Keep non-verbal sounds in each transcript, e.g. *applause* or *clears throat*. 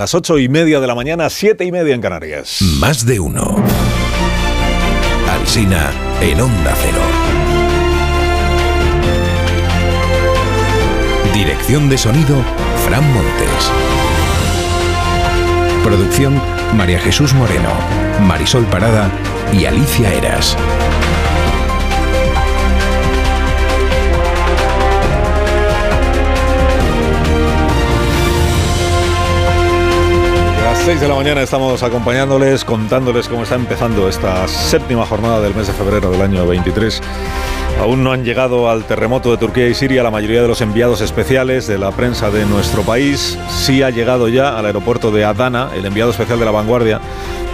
Las ocho y media de la mañana, siete y media en Canarias. Más de uno. Alsina en Onda Cero. Dirección de sonido, Fran Montes. Producción, María Jesús Moreno, Marisol Parada y Alicia Eras. 6 de la mañana estamos acompañándoles, contándoles cómo está empezando esta séptima jornada del mes de febrero del año 23. Aún no han llegado al terremoto de Turquía y Siria la mayoría de los enviados especiales de la prensa de nuestro país. Sí ha llegado ya al aeropuerto de Adana el enviado especial de la vanguardia,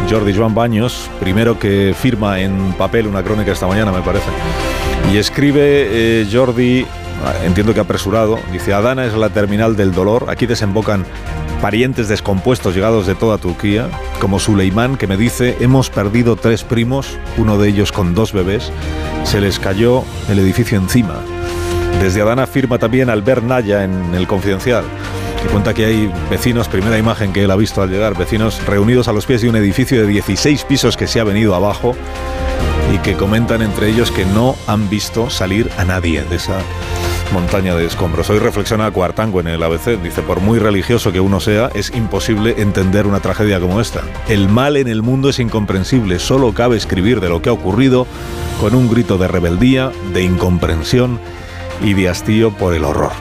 Jordi Joan Baños, primero que firma en papel una crónica esta mañana, me parece. Y escribe eh, Jordi, entiendo que apresurado, dice, Adana es la terminal del dolor, aquí desembocan parientes descompuestos llegados de toda Turquía, como Suleimán, que me dice, hemos perdido tres primos, uno de ellos con dos bebés, se les cayó el edificio encima. Desde Adana firma también Albert Naya en El Confidencial, que cuenta que hay vecinos, primera imagen que él ha visto al llegar, vecinos reunidos a los pies de un edificio de 16 pisos que se ha venido abajo y que comentan entre ellos que no han visto salir a nadie de esa montaña de escombros. Hoy reflexiona Cuartango en el ABC. Dice, por muy religioso que uno sea, es imposible entender una tragedia como esta. El mal en el mundo es incomprensible. Solo cabe escribir de lo que ha ocurrido con un grito de rebeldía, de incomprensión y de hastío por el horror.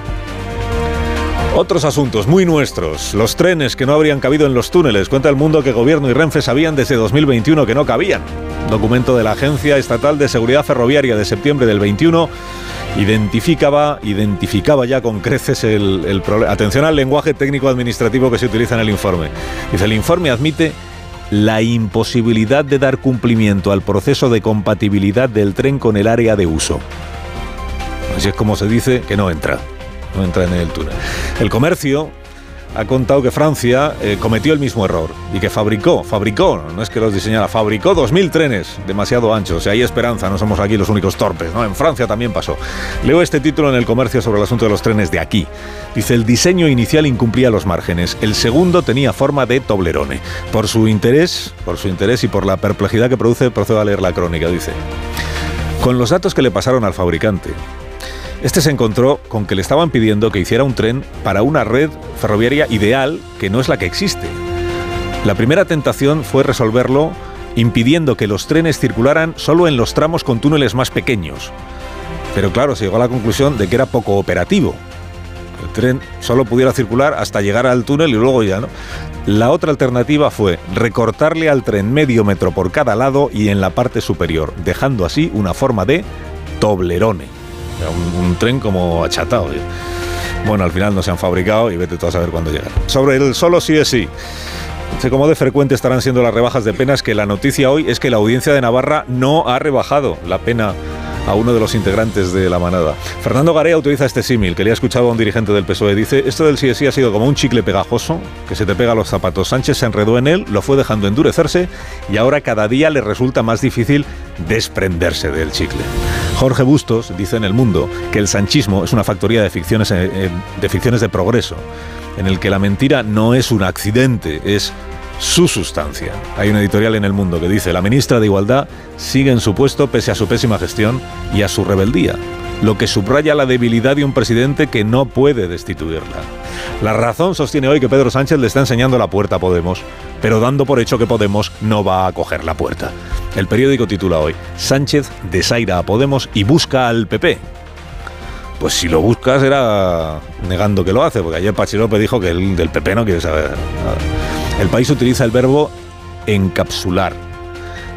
Otros asuntos muy nuestros. Los trenes que no habrían cabido en los túneles. Cuenta el mundo que gobierno y Renfe sabían desde 2021 que no cabían. Documento de la Agencia Estatal de Seguridad Ferroviaria de septiembre del 21 identificaba, identificaba ya con creces el, el problema. Atención al lenguaje técnico administrativo que se utiliza en el informe. Dice, el informe admite la imposibilidad de dar cumplimiento al proceso de compatibilidad del tren con el área de uso. Así es como se dice que no entra, no entra en el túnel. El comercio ha contado que Francia eh, cometió el mismo error y que fabricó, fabricó, no es que los diseñara, fabricó 2.000 trenes demasiado anchos. Y hay esperanza, no somos aquí los únicos torpes, ¿no? En Francia también pasó. Leo este título en el comercio sobre el asunto de los trenes de aquí. Dice, el diseño inicial incumplía los márgenes, el segundo tenía forma de toblerone. Por su interés, por su interés y por la perplejidad que produce, procedo a leer la crónica, dice. Con los datos que le pasaron al fabricante, este se encontró con que le estaban pidiendo que hiciera un tren para una red ferroviaria ideal que no es la que existe. La primera tentación fue resolverlo impidiendo que los trenes circularan solo en los tramos con túneles más pequeños. Pero claro, se llegó a la conclusión de que era poco operativo. El tren solo pudiera circular hasta llegar al túnel y luego ya no. La otra alternativa fue recortarle al tren medio metro por cada lado y en la parte superior, dejando así una forma de toblerone. Un, tren como achatado. Bueno, al final no se han fabricado y vete tú a saber cuándo llegan. Sobre el solo sí es sí. Sé cómo de frecuente estarán siendo las rebajas de penas que la noticia hoy es que la audiencia de Navarra no ha rebajado la pena a uno de los integrantes de la manada. Fernando Garea utiliza este símil que le ha escuchado a un dirigente del PSOE. Dice, esto del sí ha sido como un chicle pegajoso que se te pega a los zapatos. Sánchez se enredó en él, lo fue dejando endurecerse y ahora cada día le resulta más difícil desprenderse del chicle. Jorge Bustos dice en El Mundo que el sanchismo es una factoría de ficciones, de ficciones de progreso, en el que la mentira no es un accidente, es su sustancia. Hay un editorial en El Mundo que dice, la ministra de Igualdad sigue en su puesto pese a su pésima gestión y a su rebeldía, lo que subraya la debilidad de un presidente que no puede destituirla. La razón sostiene hoy que Pedro Sánchez le está enseñando la puerta a Podemos, pero dando por hecho que Podemos no va a coger la puerta. El periódico titula hoy, Sánchez desaira a Podemos y busca al PP. Pues si lo buscas era negando que lo hace, porque ayer Pachi dijo que el del PP no quiere saber nada. El país utiliza el verbo encapsular,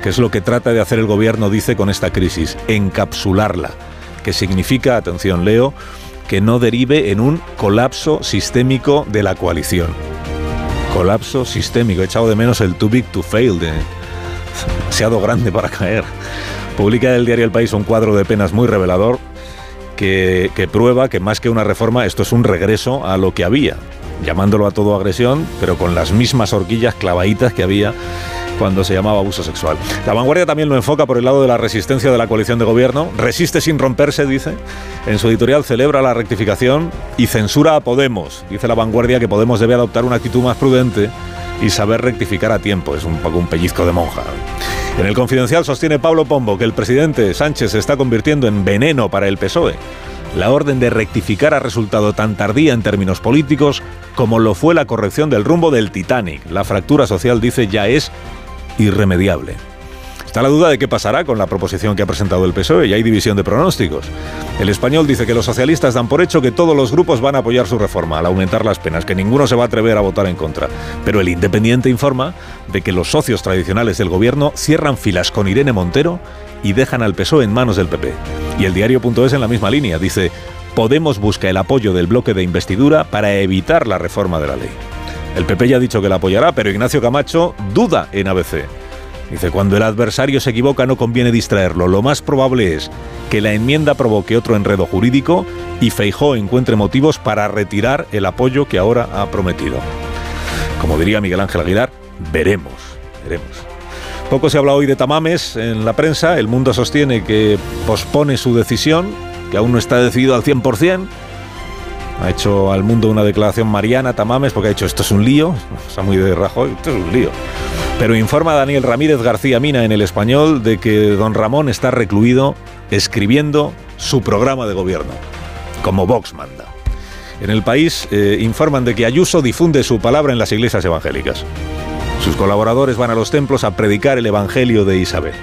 que es lo que trata de hacer el gobierno, dice, con esta crisis, encapsularla, que significa, atención Leo, que no derive en un colapso sistémico de la coalición. Colapso sistémico, he echado de menos el too big to fail, de demasiado grande para caer. Publica el diario El País un cuadro de penas muy revelador que, que prueba que más que una reforma esto es un regreso a lo que había, llamándolo a todo agresión, pero con las mismas horquillas clavaditas que había cuando se llamaba abuso sexual. La vanguardia también lo enfoca por el lado de la resistencia de la coalición de gobierno. Resiste sin romperse, dice. En su editorial celebra la rectificación y censura a Podemos. Dice la vanguardia que Podemos debe adoptar una actitud más prudente y saber rectificar a tiempo. Es un poco un pellizco de monja. En el confidencial sostiene Pablo Pombo que el presidente Sánchez se está convirtiendo en veneno para el PSOE. La orden de rectificar ha resultado tan tardía en términos políticos como lo fue la corrección del rumbo del Titanic. La fractura social, dice, ya es irremediable. Está la duda de qué pasará con la proposición que ha presentado el PSOE y hay división de pronósticos. El español dice que los socialistas dan por hecho que todos los grupos van a apoyar su reforma al aumentar las penas, que ninguno se va a atrever a votar en contra. Pero el Independiente informa de que los socios tradicionales del gobierno cierran filas con Irene Montero y dejan al PSOE en manos del PP. Y el diario.es en la misma línea dice, Podemos busca el apoyo del bloque de investidura para evitar la reforma de la ley. El PP ya ha dicho que la apoyará, pero Ignacio Camacho duda en ABC. Dice, cuando el adversario se equivoca no conviene distraerlo. Lo más probable es que la enmienda provoque otro enredo jurídico y Feijó encuentre motivos para retirar el apoyo que ahora ha prometido. Como diría Miguel Ángel Aguilar, veremos, veremos. Poco se habla hoy de Tamames en la prensa. El mundo sostiene que pospone su decisión, que aún no está decidido al 100%. Ha hecho al mundo una declaración mariana Tamames porque ha dicho esto es un lío. *laughs* O sea, muy de Rajoy, esto es un lío. Pero informa Daniel Ramírez García Mina en el español de que don Ramón está recluido escribiendo su programa de gobierno, como Vox manda. En el país eh, informan de que Ayuso difunde su palabra en las iglesias evangélicas. Sus colaboradores van a los templos a predicar el Evangelio de Isabel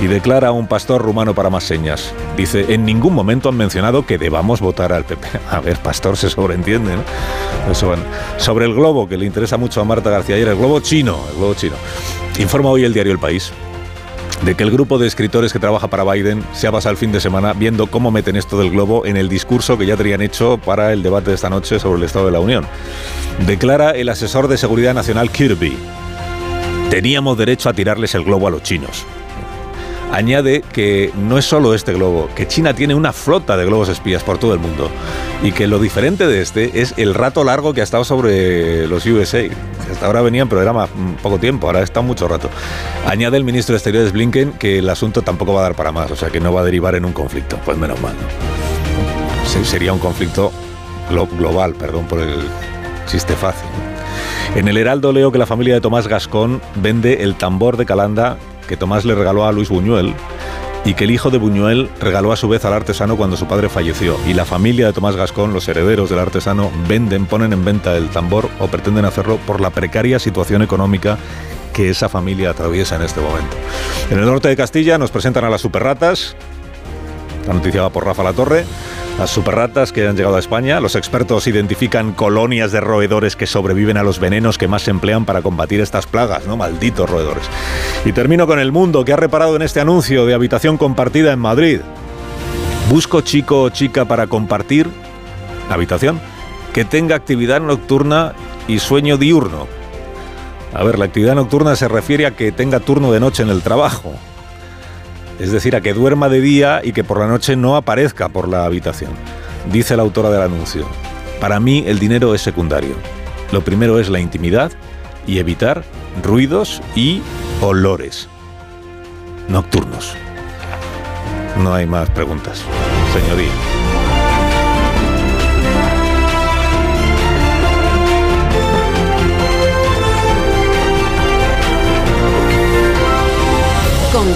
y declara a un pastor rumano para más señas. Dice, en ningún momento han mencionado que debamos votar al PP. *laughs* A ver, pastor, se sobreentiende, ¿no? Eso, Sobre el globo, que le interesa mucho a Marta García ayer, el globo chino, el globo chino. Informa hoy el diario El País de que el grupo de escritores que trabaja para Biden se ha pasado el fin de semana viendo cómo meten esto del globo en el discurso que ya tenían hecho para el debate de esta noche sobre el Estado de la Unión. Declara el asesor de Seguridad Nacional Kirby. Teníamos derecho a tirarles el globo a los chinos añade que no es solo este globo, que China tiene una flota de globos espías por todo el mundo y que lo diferente de este es el rato largo que ha estado sobre los USA. Hasta ahora venían, pero era más, poco tiempo, ahora está mucho rato. Añade el ministro de Exteriores Blinken que el asunto tampoco va a dar para más, o sea que no va a derivar en un conflicto. Pues menos mal. sería un conflicto global, perdón por el chiste fácil. En el Heraldo leo que la familia de Tomás Gascón vende el tambor de Calanda que Tomás le regaló a Luis Buñuel y que el hijo de Buñuel regaló a su vez al artesano cuando su padre falleció. Y la familia de Tomás Gascón, los herederos del artesano, venden, ponen en venta el tambor o pretenden hacerlo por la precaria situación económica que esa familia atraviesa en este momento. En el norte de Castilla nos presentan a las superratas. La noticia va por Rafa La Torre. Las superratas que han llegado a España, los expertos identifican colonias de roedores que sobreviven a los venenos que más se emplean para combatir estas plagas, ¿no? Malditos roedores. Y termino con el mundo que ha reparado en este anuncio de habitación compartida en Madrid. Busco chico o chica para compartir habitación que tenga actividad nocturna y sueño diurno. A ver, la actividad nocturna se refiere a que tenga turno de noche en el trabajo es decir, a que duerma de día y que por la noche no aparezca por la habitación. Dice la autora del anuncio, para mí el dinero es secundario. Lo primero es la intimidad y evitar ruidos y olores nocturnos. No hay más preguntas, señoría.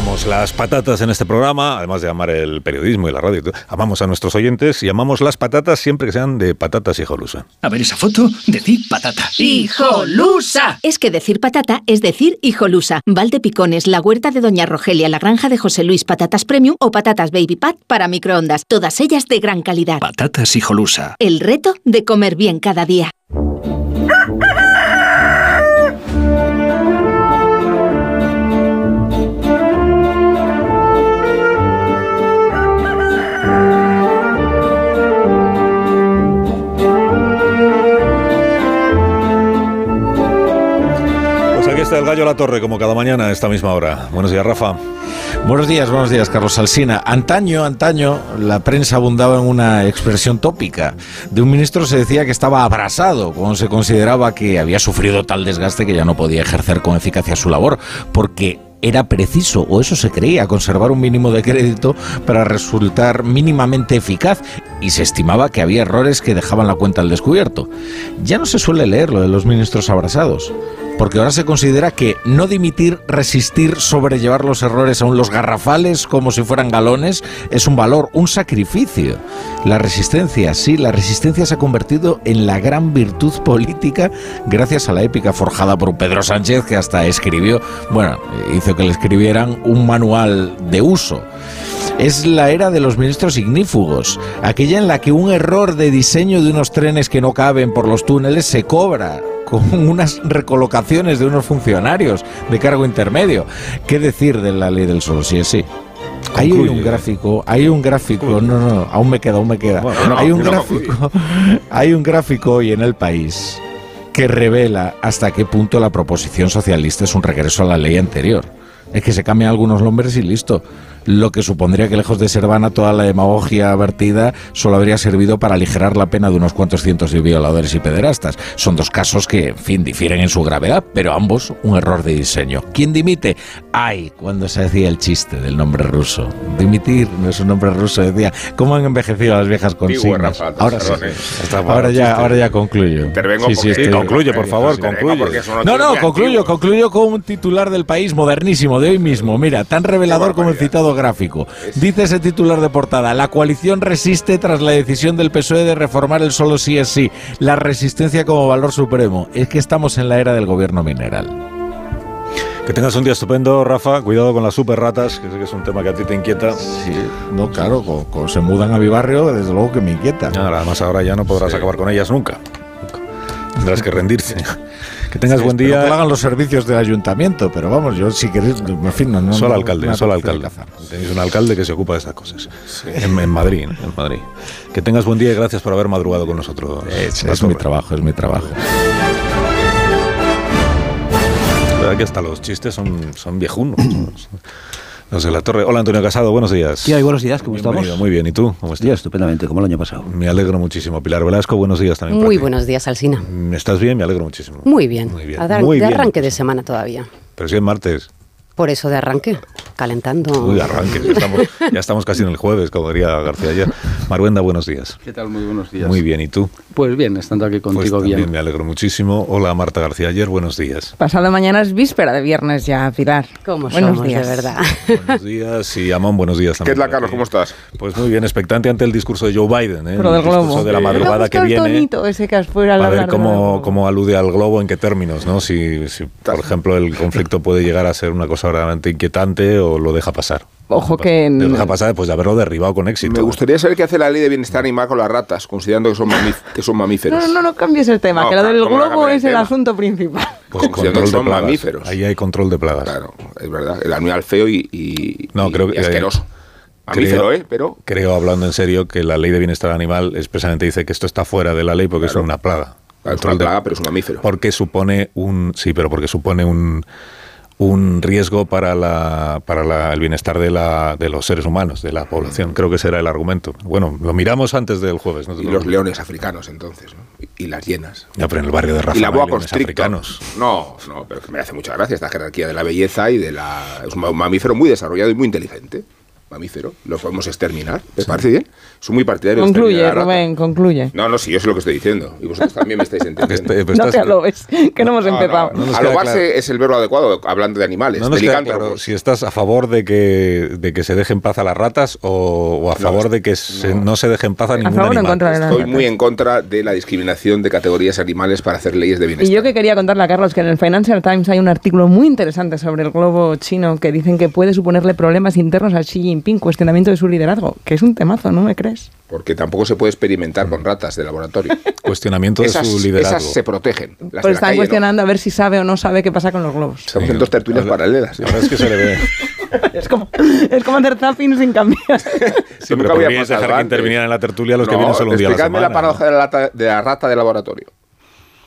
Amamos las patatas en este programa, además de amar el periodismo y la radio. Amamos a nuestros oyentes y amamos las patatas siempre que sean de patatas hijolusa. A ver esa foto, decir patata. ¡Hijolusa! Es que decir patata es decir hijolusa. Valde Picones, la huerta de Doña Rogelia, la granja de José Luis, patatas premium o patatas baby pat para microondas. Todas ellas de gran calidad. Patatas hijolusa. El reto de comer bien cada día. Está el gallo la torre, como cada mañana a esta misma hora. Buenos días, Rafa. Buenos días, buenos días, Carlos Alsina. Antaño, antaño, la prensa abundaba en una expresión tópica. De un ministro se decía que estaba abrasado, cuando se consideraba que había sufrido tal desgaste que ya no podía ejercer con eficacia su labor, porque era preciso, o eso se creía, conservar un mínimo de crédito para resultar mínimamente eficaz y se estimaba que había errores que dejaban la cuenta al descubierto. Ya no se suele leer lo de los ministros abrasados porque ahora se considera que no dimitir, resistir, sobrellevar los errores aún los garrafales como si fueran galones, es un valor, un sacrificio. La resistencia, sí, la resistencia se ha convertido en la gran virtud política gracias a la épica forjada por Pedro Sánchez que hasta escribió, bueno, hizo que le escribieran un manual de uso. Es la era de los ministros ignífugos, aquella en la que un error de diseño de unos trenes que no caben por los túneles se cobra con *laughs* unas recolocaciones de unos funcionarios de cargo intermedio. ¿Qué decir de la ley del solo? Sí, sí. Hay un gráfico, hay un gráfico, no, no, aún me queda, aún me queda. hay un gráfico, *laughs* hay un gráfico hoy en el país que revela hasta qué punto la proposición socialista es un regreso a la ley anterior. Es que se cambian algunos nombres y listo lo que supondría que lejos de ser vana toda la demagogia vertida solo habría servido para aligerar la pena de unos cuantos cientos de violadores y pederastas. Son dos casos que, en fin, difieren en su gravedad, pero ambos un error de diseño. ¿Quién dimite? Ay, cuando se decía el chiste del nombre ruso. Dimitir no es un nombre ruso, decía. ¿Cómo han envejecido las viejas consignas? ahora sí. Ahora ya, ahora ya concluyo. Intervengo sí, sí, concluye, por favor, concluye. No, no, concluyo, concluyo con un titular del país modernísimo de hoy mismo. Mira, tan revelador como el citado gráfico. Dice ese titular de portada, la coalición resiste tras la decisión del PSOE de reformar el solo sí es sí, la resistencia como valor supremo. Es que estamos en la era del gobierno mineral. Que tengas un día estupendo, Rafa. Cuidado con las super ratas, que sé que es un tema que a ti te inquieta. Sí, no, claro, como, se mudan a mi barrio, desde luego que me inquieta. además, ahora ya no podrás acabar con ellas nunca. Tendrás que rendirse. *laughs* Que tengas buen día. Que hagan los servicios del ayuntamiento, pero vamos, yo si queréis, me fin, no, Solo alcalde, solo alcalde. Tenéis un alcalde que se ocupa de esas cosas. En, Madrid, en Madrid. Que tengas buen día y gracias por haber madrugado con nosotros. Es, mi trabajo, es mi trabajo. La verdad que hasta los chistes son, son viejunos. *clears throat* La torre. Hola Antonio Casado, buenos días. Sí, buenos días, ¿cómo estamos? Muy bien, ¿y tú? ¿Cómo estás? Sí, estupendamente, como el año pasado. Me alegro muchísimo. Pilar Velasco, buenos días también. Muy buenos días, Alsina. ¿Estás bien? Me alegro muchísimo. Muy bien. Muy bien. de arranque de semana todavía. Pero si es martes. Por eso de arranque, calentando. Uy, arranque, ya estamos, casi en el jueves, como diría García ayer. Maruenda, buenos días. ¿Qué tal? Muy buenos días. Muy bien, ¿y tú? Pues bien, estando aquí pues contigo pues bien. me alegro muchísimo. Hola Marta García ayer, buenos días. Pasado mañana es víspera de viernes ya, Pilar. ¿Cómo buenos días. de verdad. Buenos días y Amón, buenos días también. ¿Qué tal, Carlos? ¿Cómo estás? Pues muy bien, expectante ante el discurso de Joe Biden, ¿eh? Pero del el discurso de la madrugada que viene. Tonito ese que fuera a ver cómo, cómo, alude al globo, en qué términos, ¿no? Si, si por ejemplo, el conflicto puede llegar a ser una cosa verdaderamente inquietante o lo deja pasar. Ojo que... Lo deja pasar después de haberlo derribado con éxito. Me gustaría saber qué hace la ley de bienestar animal con las ratas, considerando que son, que son mamíferos. No, no, no cambies el tema, que lo del globo es el, asunto principal. Pues control son de mamíferos. Ahí hay control de plagas. Claro, es verdad. El animal feo y, no, creo que, asqueroso. Mamífero, ¿eh? Pero... Creo, hablando en serio, que la ley de bienestar animal expresamente dice que esto está fuera de la ley porque es una plaga. es una plaga, pero es un mamífero. Porque supone un... Sí, pero porque supone un un riesgo para, la, para el bienestar de, la, de los seres humanos, de la población. Creo que ese era el argumento. Bueno, lo miramos antes del jueves. Y los leones africanos, entonces, y las hienas. Ya, pero en el barrio de Rafa y la boa africanos. No, no, pero me hace mucha gracia esta jerarquía de la belleza y de la... Es un mamífero muy desarrollado y muy inteligente mamífero, lo podemos exterminar. ¿Te parece bien? Soy muy partidario concluye, de Rubén, concluye. No, no, sí, yo sé lo que estoy diciendo. Y vosotros también me estáis *laughs* entendiendo. Este, pues no te alobes, que no hemos empezado. No, Alobarse es el verbo adecuado, hablando de animales. No nos claro si estás a favor de que, de que se deje en paz a las ratas o, a favor de que no se deje en paz a ningún a favor animal. En contra de Estoy muy en contra de la discriminación de categorías animales para hacer leyes de bienestar. Y yo que quería contarle a Carlos que en el Financial Times hay un artículo muy interesante sobre el globo chino que dicen que puede suponerle problemas internos a Xi Jinping, cuestionamiento de su liderazgo, que es un temazo, ¿no me crees? Porque tampoco se puede experimentar con ratas de laboratorio. *laughs* Cuestionamiento de su liderazgo. Esas se protegen. pues están cuestionando a ver si sabe o no sabe qué pasa con los globos. Son dos tertulias paralelas. La verdad es que se le ve. *laughs* es, como, es como hacer zapping sin cambiar. *laughs* sí, pero voy a dejar que intervinieran en la tertulia los que vienen solo un día a la semana. la paradoja de la, de rata de laboratorio.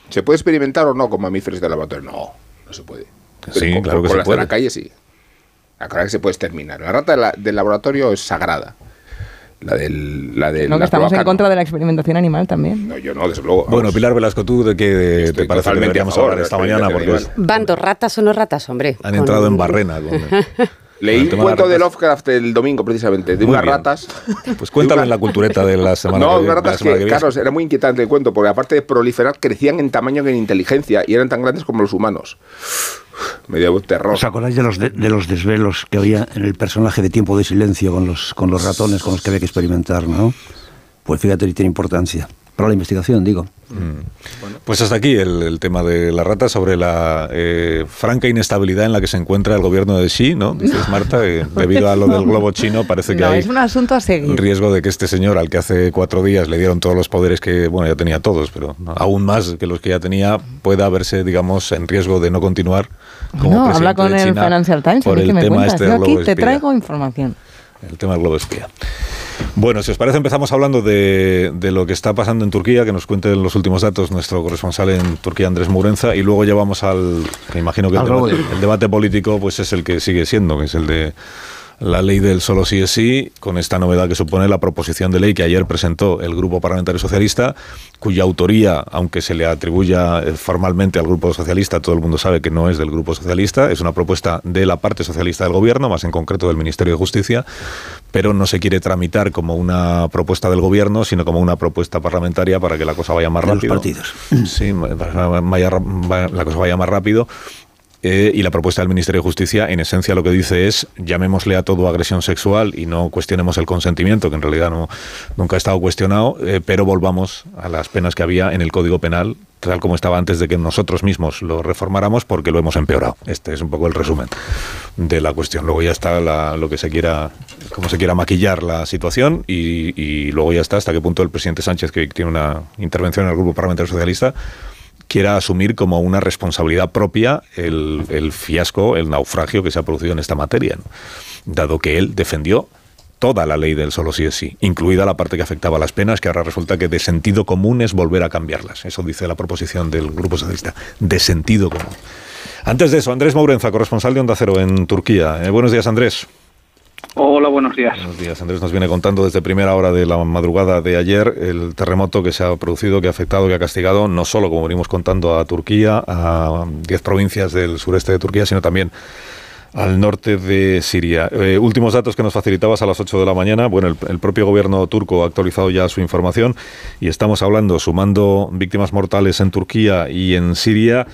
¿Se puede experimentar o no con mamíferos de laboratorio? No, no se puede. sí, claro que se puede. de la calle sí. La que se puede exterminar. La rata del laboratorio es sagrada. La del, la del no, que estamos en contra de la experimentación animal también. No, yo no, desde luego. Bueno, Pilar Velasco, ¿tú de qué te parece que deberíamos hablar esta mañana? Porque Van dos ratas o no ratas, hombre. Han entrado en barrena. *laughs* Leí un cuento de, Lovecraft el domingo, precisamente, de unas ratas. *laughs* Pues cuéntalo en la cultureta de la semana No, unas ratas que, Carlos, era muy inquietante el cuento, porque aparte de proliferar, crecían en tamaño que en inteligencia y eran tan grandes como los humanos. *sighs* Me dio terror. ¿Os acordáis de los, de, los desvelos que había en el personaje de Tiempo de Silencio con los, con los ratones con los que había que experimentar, no? Pues fíjate, tiene importancia para la investigación, digo. Mm. Pues hasta aquí el, tema de la rata sobre la eh, franca inestabilidad en la que se encuentra el gobierno de Xi, ¿no? Dices Marta, debido a lo *laughs* del globo chino parece que hay es un asunto a seguir. riesgo de que este señor, al que hace cuatro días le dieron todos los poderes que, bueno, ya tenía todos, pero aún más que los que ya tenía, pueda verse, digamos, en riesgo de no continuar como no, habla con el Financial Times, por el tema este Yo aquí te traigo información. El tema del globo espía. Bueno, si os parece, empezamos hablando de, lo que está pasando en Turquía, que nos cuente los últimos datos nuestro corresponsal en Turquía, Andrés Murenza, y luego ya vamos al, que imagino que el debate, el debate político pues es el que sigue siendo, que es el de la ley del solo sí es sí, con esta novedad que supone la proposición de ley que ayer presentó el Grupo Parlamentario Socialista, cuya autoría, aunque se le atribuya eh, formalmente al Grupo Socialista, todo el mundo sabe que no es del Grupo Socialista, es una propuesta de la parte socialista del Gobierno, más en concreto del Ministerio de Justicia, pero no se quiere tramitar como una propuesta del Gobierno, sino como una propuesta parlamentaria para que la cosa vaya más rápido. partidos. Sí, la cosa vaya más rápido eh, y la propuesta del Ministerio de Justicia, en esencia, lo que dice es llamémosle a todo agresión sexual y no cuestionemos el consentimiento, que en realidad no, nunca ha estado cuestionado, eh, pero volvamos a las penas que había en el Código Penal, tal como estaba antes de que nosotros mismos lo reformáramos, porque lo hemos empeorado. Este es un poco el resumen de la cuestión. Luego ya está lo que se quiera, cómo se quiera maquillar la situación y, y luego ya está hasta qué punto el presidente Sánchez, que tiene una intervención en el Grupo Parlamentario Socialista, quiera asumir como una responsabilidad propia el, fiasco, el naufragio que se ha producido en esta materia, dado que él defendió toda la ley del solo sí es sí, incluida la parte que afectaba a las penas, que ahora resulta que de sentido común es volver a cambiarlas. Eso dice la proposición del Grupo Socialista, de sentido común. Antes de eso, Andrés Mourenza, corresponsal de Onda Cero en Turquía. Eh, buenos días, Andrés. Hola, buenos días. Buenos días. Andrés nos viene contando desde primera hora de la madrugada de ayer el terremoto que se ha producido, que ha afectado, que ha castigado, no solo, como venimos contando, a Turquía, a 10 provincias del sureste de Turquía, sino también al norte de Siria. Eh, últimos datos que nos facilitabas a las 8 de la mañana. Bueno, el, el, propio gobierno turco ha actualizado ya su información y estamos hablando, sumando víctimas mortales en Turquía y en Siria,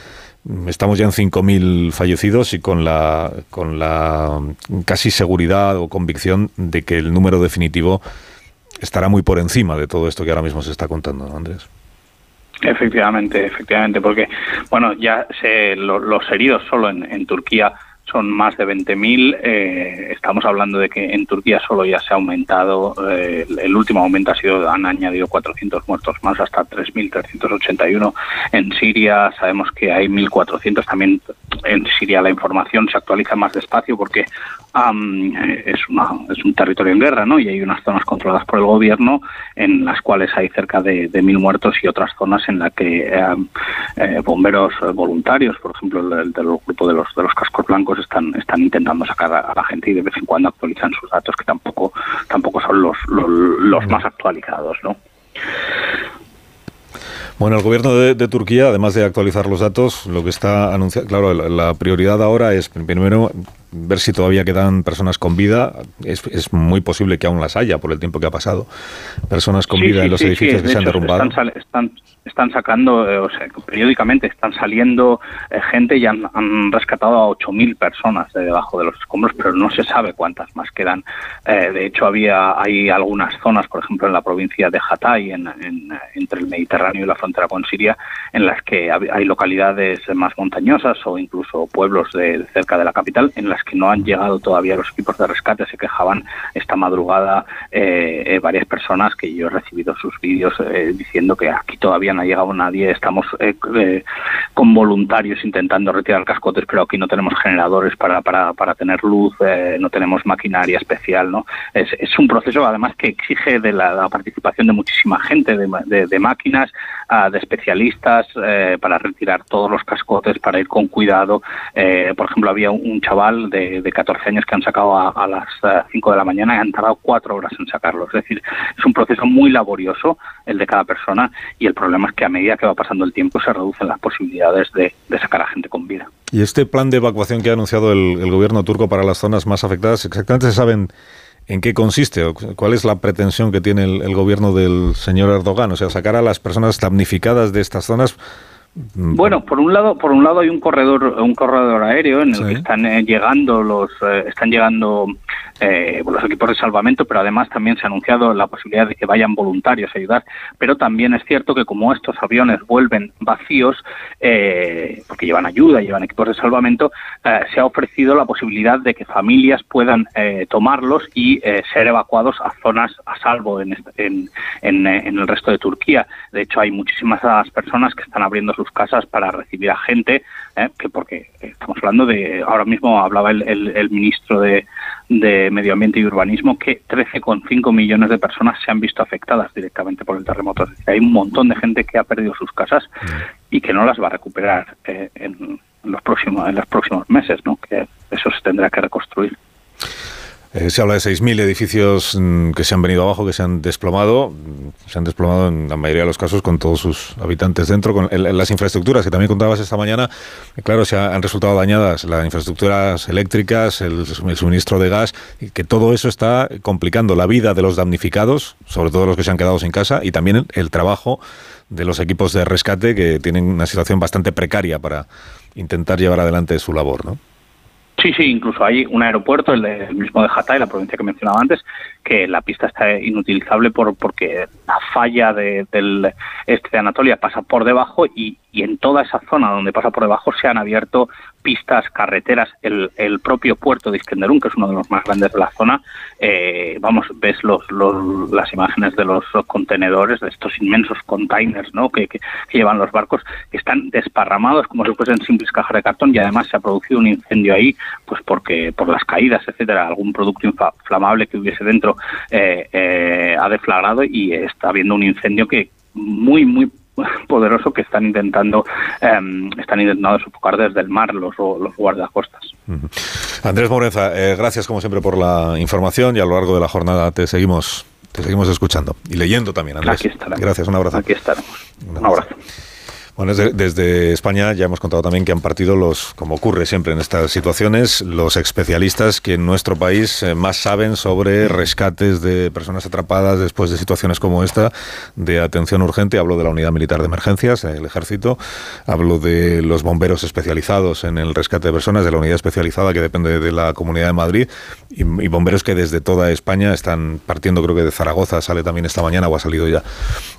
Estamos ya en 5.000 fallecidos y con la, con la casi seguridad o convicción de que el número definitivo estará muy por encima de todo esto que ahora mismo se está contando, Andrés. Efectivamente, efectivamente, porque bueno, ya se, los heridos solo en, en Turquía son más de 20.000. Eh, estamos hablando de que en Turquía solo ya se ha aumentado, eh, el último aumento ha sido, han añadido 400 muertos más hasta 3.381. En Siria sabemos que hay 1.400. También en Siria la información se actualiza más despacio porque es, una, es un territorio en guerra, ¿no? Y hay unas zonas controladas por el gobierno en las cuales hay cerca de, de mil muertos y otras zonas en las que eh, bomberos voluntarios, por ejemplo, el, del grupo de los, de los cascos blancos, están, están intentando sacar a, la gente y de vez en cuando actualizan sus datos que tampoco, tampoco son los, los, más actualizados, ¿no? Bueno, el gobierno de, Turquía, además de actualizar los datos, lo que está anunciando, claro, la, prioridad ahora es primero ver si todavía quedan personas con vida. Es, es, muy posible que aún las haya por el tiempo que ha pasado. Personas con vida en los edificios que se han derrumbado. están, están sacando, eh, o sea, periódicamente están saliendo eh, gente y han, rescatado a 8.000 personas de debajo de los escombros, pero no se sabe cuántas más quedan. Eh, de hecho, había hay algunas zonas, por ejemplo, en la provincia de Hatay, en, entre el Mediterráneo y la frontera con Siria, en las que hay localidades más montañosas o incluso pueblos de, cerca de la capital, en las que no han llegado todavía los equipos de rescate. Se quejaban esta madrugada eh, varias personas que yo he recibido sus vídeos diciendo que aquí todavía no ha llegado nadie, estamos con voluntarios intentando retirar cascotes, pero aquí no tenemos generadores para, para, para tener luz, no tenemos maquinaria especial. ¿no? Es, es un proceso además que exige de la, participación de muchísima gente, de, de, máquinas, de especialistas, para retirar todos los cascotes, para ir con cuidado. Eh, por ejemplo, había un chaval de, de 14 años que han sacado a, las 5 eh, de la mañana y han tardado 4 horas en sacarlo. Es decir, es un proceso muy laborioso el de cada persona y el problema que a medida que va pasando el tiempo se reducen las posibilidades de, sacar a gente con vida. ¿Y este plan de evacuación que ha anunciado el, gobierno turco para las zonas más afectadas, exactamente se saben ¿En qué consiste? ¿Cuál es la pretensión que tiene el, el, gobierno del señor Erdogan? O sea, sacar a las personas damnificadas de estas zonas bueno, por un lado, por un lado hay un corredor, un corredor aéreo en el que están eh, llegando los, eh, están llegando eh, los equipos de salvamento, pero además también se ha anunciado la posibilidad de que vayan voluntarios a ayudar. Pero también es cierto que como estos aviones vuelven vacíos, porque llevan ayuda, llevan equipos de salvamento, se ha ofrecido la posibilidad de que familias puedan tomarlos y ser evacuados a zonas a salvo en, en, en, en el resto de Turquía. De hecho, hay muchísimas personas que están abriendo sus casas para recibir a gente, ¿eh? que porque estamos hablando de, ahora mismo hablaba el, el, ministro de, de, Medio Ambiente y Urbanismo, que 13,5 millones de personas se han visto afectadas directamente por el terremoto. hay un montón de gente que ha perdido sus casas y que no las va a recuperar eh, en, los próximos, en los próximos meses, ¿no? que eso se tendrá que reconstruir. Eh, se habla de 6.000 edificios mm, que se han venido abajo, que se han desplomado. Se han desplomado en la mayoría de los casos con todos sus habitantes dentro. Con las infraestructuras que también contabas esta mañana, claro, se han resultado dañadas las infraestructuras eléctricas, el, suministro de gas, y que todo eso está complicando la vida de los damnificados, sobre todo los que se han quedado sin casa, y también el trabajo de los equipos de rescate que tienen una situación bastante precaria para intentar llevar adelante su labor, ¿no? Sí, sí, incluso hay un aeropuerto, el, mismo de Hatay, la provincia que mencionaba antes, que la pista está inutilizable por porque la falla de, del este de Anatolia pasa por debajo y, y en toda esa zona donde pasa por debajo se han abierto pistas, carreteras, el, el propio puerto de Iskenderun, que es uno de los más grandes de la zona, eh, vamos, ves los, los, las imágenes de los contenedores, de estos inmensos containers ¿no? que, que, llevan los barcos, que están desparramados como si fuesen simples cajas de cartón y además se ha producido un incendio ahí, pues porque por las caídas, etcétera, algún producto inflamable que hubiese dentro eh, eh, ha deflagrado y está habiendo un incendio que muy, muy poderoso que están intentando em, están intentando sofocar desde el mar los, los guardacostas. Andrés Morenza, eh, gracias como siempre por la información y a lo largo de la jornada te seguimos te seguimos escuchando y leyendo también, Andrés. Gracias, un abrazo. Aquí estaremos. Un abrazo. Bueno, desde, España ya hemos contado también que han partido los, como ocurre siempre en estas situaciones, los especialistas que en nuestro país eh, más saben sobre rescates de personas atrapadas después de situaciones como esta, de atención urgente. Hablo de la Unidad Militar de Emergencias, el Ejército. Hablo de los bomberos especializados en el rescate de personas, de la unidad especializada que depende de la Comunidad de Madrid, y, y bomberos que desde toda España están partiendo, creo que de Zaragoza sale también esta mañana o ha salido ya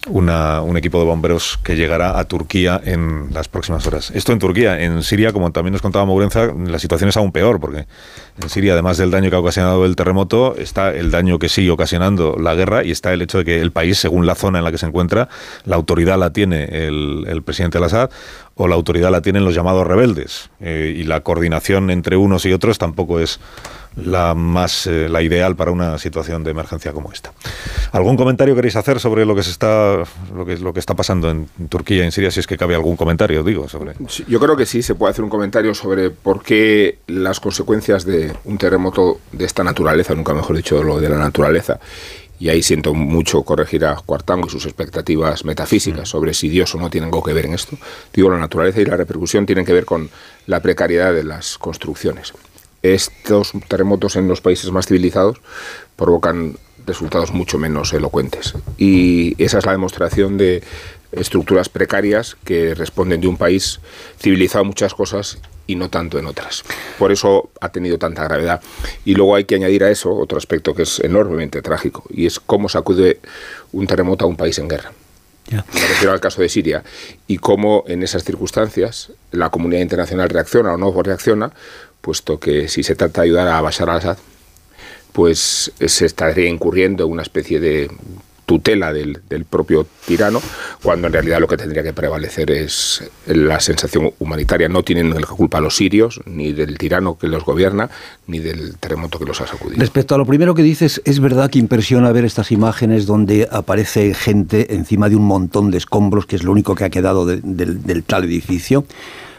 una, un equipo de bomberos que llegará a Turquía en las próximas horas. Esto en Turquía. En Siria, como también nos contaba Mourenza, la situación es aún peor, porque en Siria, además del daño que ha ocasionado el terremoto, está el daño que sigue ocasionando la guerra y está el hecho de que el país, según la zona en la que se encuentra, la autoridad la tiene el, el presidente al-Assad o la autoridad la tienen los llamados rebeldes. Eh, y la coordinación entre unos y otros tampoco es la más eh, la ideal para una situación de emergencia como esta. ¿Algún comentario queréis hacer sobre lo que se está lo que lo que está pasando en Turquía y en Siria si es que cabe algún comentario, digo, sobre Yo creo que sí se puede hacer un comentario sobre por qué las consecuencias de un terremoto de esta naturaleza, nunca mejor dicho lo de la naturaleza y ahí siento mucho corregir a Cuartango y sus expectativas metafísicas mm. sobre si Dios o no tienen algo que ver en esto. Digo, la naturaleza y la repercusión tienen que ver con la precariedad de las construcciones estos terremotos en los países más civilizados provocan resultados mucho menos elocuentes. Y esa es la demostración de estructuras precarias que responden de un país civilizado muchas cosas y no tanto en otras. Por eso ha tenido tanta gravedad. Y luego hay que añadir a eso otro aspecto que es enormemente trágico, y es cómo sacude un terremoto a un país en guerra. Me refiero al caso de Siria. Y cómo en esas circunstancias la comunidad internacional reacciona o no reacciona, puesto que si se trata de ayudar a Bashar al-Assad, pues se estaría incurriendo en una especie de tutela del, propio tirano, cuando en realidad lo que tendría que prevalecer es la sensación humanitaria. No tienen la culpa los sirios, ni del tirano que los gobierna, ni del terremoto que los ha sacudido. Respecto a lo primero que dices, es verdad que impresiona ver estas imágenes donde aparece gente encima de un montón de escombros, que es lo único que ha quedado del tal edificio,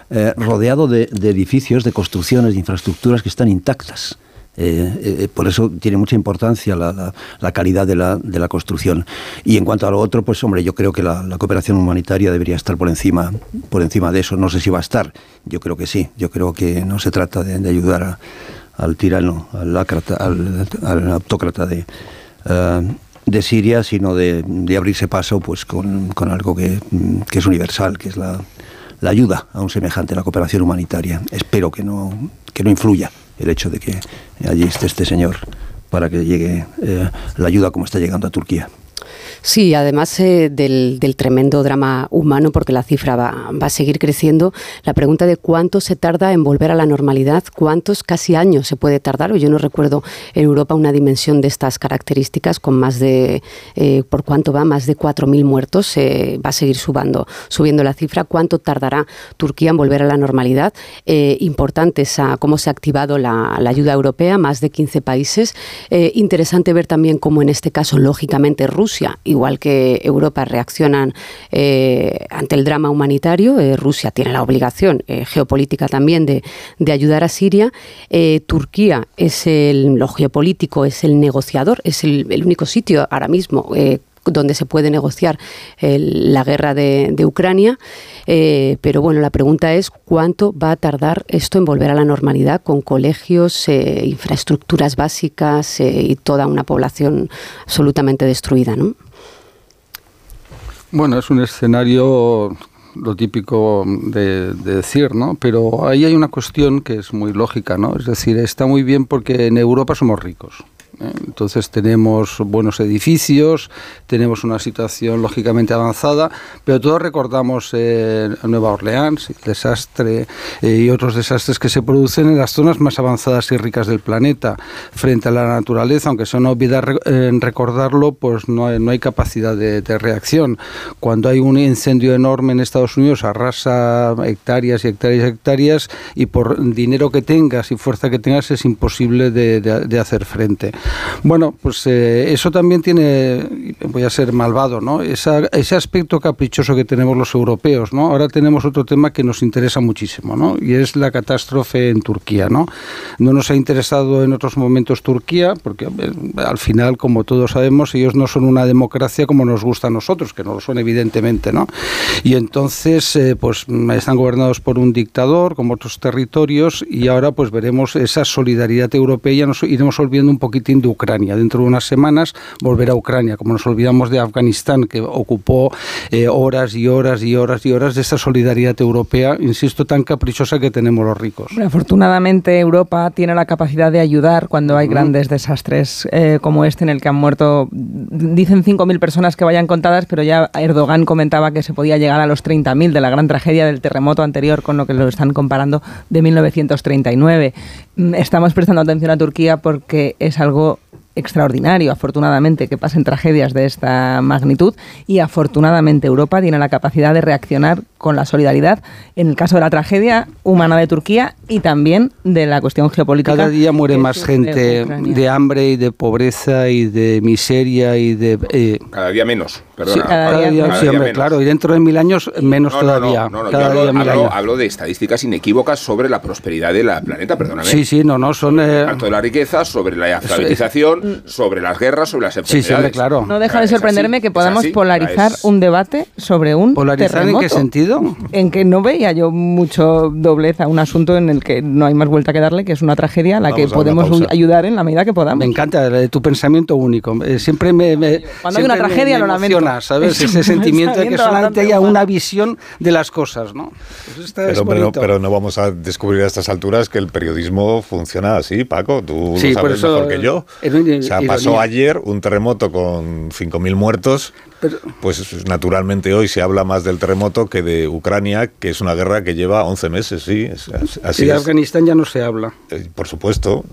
eh, rodeado de edificios, de construcciones, de infraestructuras que están intactas. Eh, eh, por eso tiene mucha importancia la, calidad de la, de la, construcción. Y en cuanto a lo otro, pues hombre, yo creo que la, cooperación humanitaria debería estar por encima, por encima de eso. No sé si va a estar. Yo creo que sí. Yo creo que no se trata de, ayudar al tirano, al, autócrata de, eh, de Siria, sino de, abrirse paso pues con, con algo que, que, es universal, que es la, ayuda a un semejante, la cooperación humanitaria. Espero que no, que no influya el hecho de que allí esté este señor para que llegue eh, la ayuda como está llegando a Turquía. Sí, además eh, del, tremendo drama humano, porque la cifra va, a seguir creciendo, la pregunta de cuánto se tarda en volver a la normalidad, cuántos casi años se puede tardar. Yo no recuerdo en Europa una dimensión de estas características con más de, eh, por cuánto va, más de 4.000 muertos. Eh, va a seguir subando, subiendo la cifra. ¿Cuánto tardará Turquía en volver a la normalidad? importante cómo se ha activado la, la, ayuda europea, más de 15 países. interesante ver también cómo en este caso, lógicamente, Rusia igual que Europa, reaccionan eh, ante el drama humanitario. Eh, Rusia tiene la obligación eh, geopolítica también de, ayudar a Siria. Turquía es el, lo geopolítico, es el negociador, es el, único sitio ahora mismo donde se puede negociar la guerra de, Ucrania. pero bueno, la pregunta es cuánto va a tardar esto en volver a la normalidad con colegios, infraestructuras básicas y toda una población absolutamente destruida, ¿no? Bueno, es un escenario lo típico de, decir, ¿no? Pero ahí hay una cuestión que es muy lógica, ¿no? Es decir, está muy bien porque en Europa somos ricos. ¿Eh? Entonces tenemos buenos edificios, tenemos una situación lógicamente avanzada, pero todos recordamos eh, Nueva Orleans, el desastre eh, y otros desastres que se producen en las zonas más avanzadas y ricas del planeta frente a la naturaleza, aunque son olvidar recordarlo, pues no hay, no hay capacidad de, reacción. Cuando hay un incendio enorme en Estados Unidos, arrasa hectáreas y hectáreas y hectáreas y por dinero que tengas y fuerza que tengas es imposible de hacer frente. Bueno, pues eh, eso también tiene, voy a ser malvado, ¿no? ese aspecto caprichoso que tenemos los europeos, ¿no? Ahora tenemos otro tema que nos interesa muchísimo, ¿no? Y es la catástrofe en Turquía, ¿no? No nos ha interesado en otros momentos Turquía, porque al final, como todos sabemos, ellos no son una democracia como nos gusta a nosotros, que no lo son evidentemente, ¿no? Y entonces, eh, pues están gobernados por un dictador, como otros territorios, y ahora pues veremos esa solidaridad europea, y nos iremos olvidando un poquitín de Ucrania. Dentro de unas semanas volverá a Ucrania, como nos olvidamos de Afganistán, que ocupó eh, horas y horas y horas y horas de esa solidaridad europea, insisto, tan caprichosa que tenemos los ricos. afortunadamente Europa tiene la capacidad de ayudar cuando hay grandes desastres eh, como este en el que han muerto, dicen 5.000 personas que vayan contadas, pero ya Erdogan comentaba que se podía llegar a los 30.000 de la gran tragedia del terremoto anterior con lo que lo están comparando de 1939. Mm, estamos prestando atención a Turquía porque es algo extraordinario, afortunadamente, que pasen tragedias de esta magnitud y afortunadamente Europa tiene la capacidad de reaccionar con la solidaridad en el caso de la tragedia humana de Turquía y también de la cuestión geopolítica. Cada día muere más gente de, hambre y de pobreza y de miseria y de... Eh, cada día menos, perdona. cada, día, claro, y dentro de mil años menos todavía. No, hablo, de estadísticas inequívocas sobre la prosperidad del planeta, perdóname. Sí, sí, no, no, son... Eh, de la riqueza, sobre la alfabetización, sobre las guerras, sobre las enfermedades. Sí, sí, claro. No deja de sorprenderme que podamos polarizar un debate sobre un ¿Polarizar en qué sentido? En que no veía yo mucho doblez a un asunto en el que no hay más vuelta que darle, que es una tragedia a la que podemos ayudar en la medida que podamos. Me encanta tu pensamiento único. Eh, siempre me, Cuando hay una tragedia lo lamento. ¿sabes? Ese sentimiento de que solamente haya una visión de las cosas, ¿no? Pues pero, no vamos a descubrir a estas alturas que el periodismo funciona así, Paco. Tú lo sabes mejor que yo. o sea, pasó ayer un terremoto con 5.000 muertos pues naturalmente hoy se habla más del terremoto que de Ucrania, que es una guerra que lleva 11 meses, sí. así y de Afganistán ya no se habla. Eh, por supuesto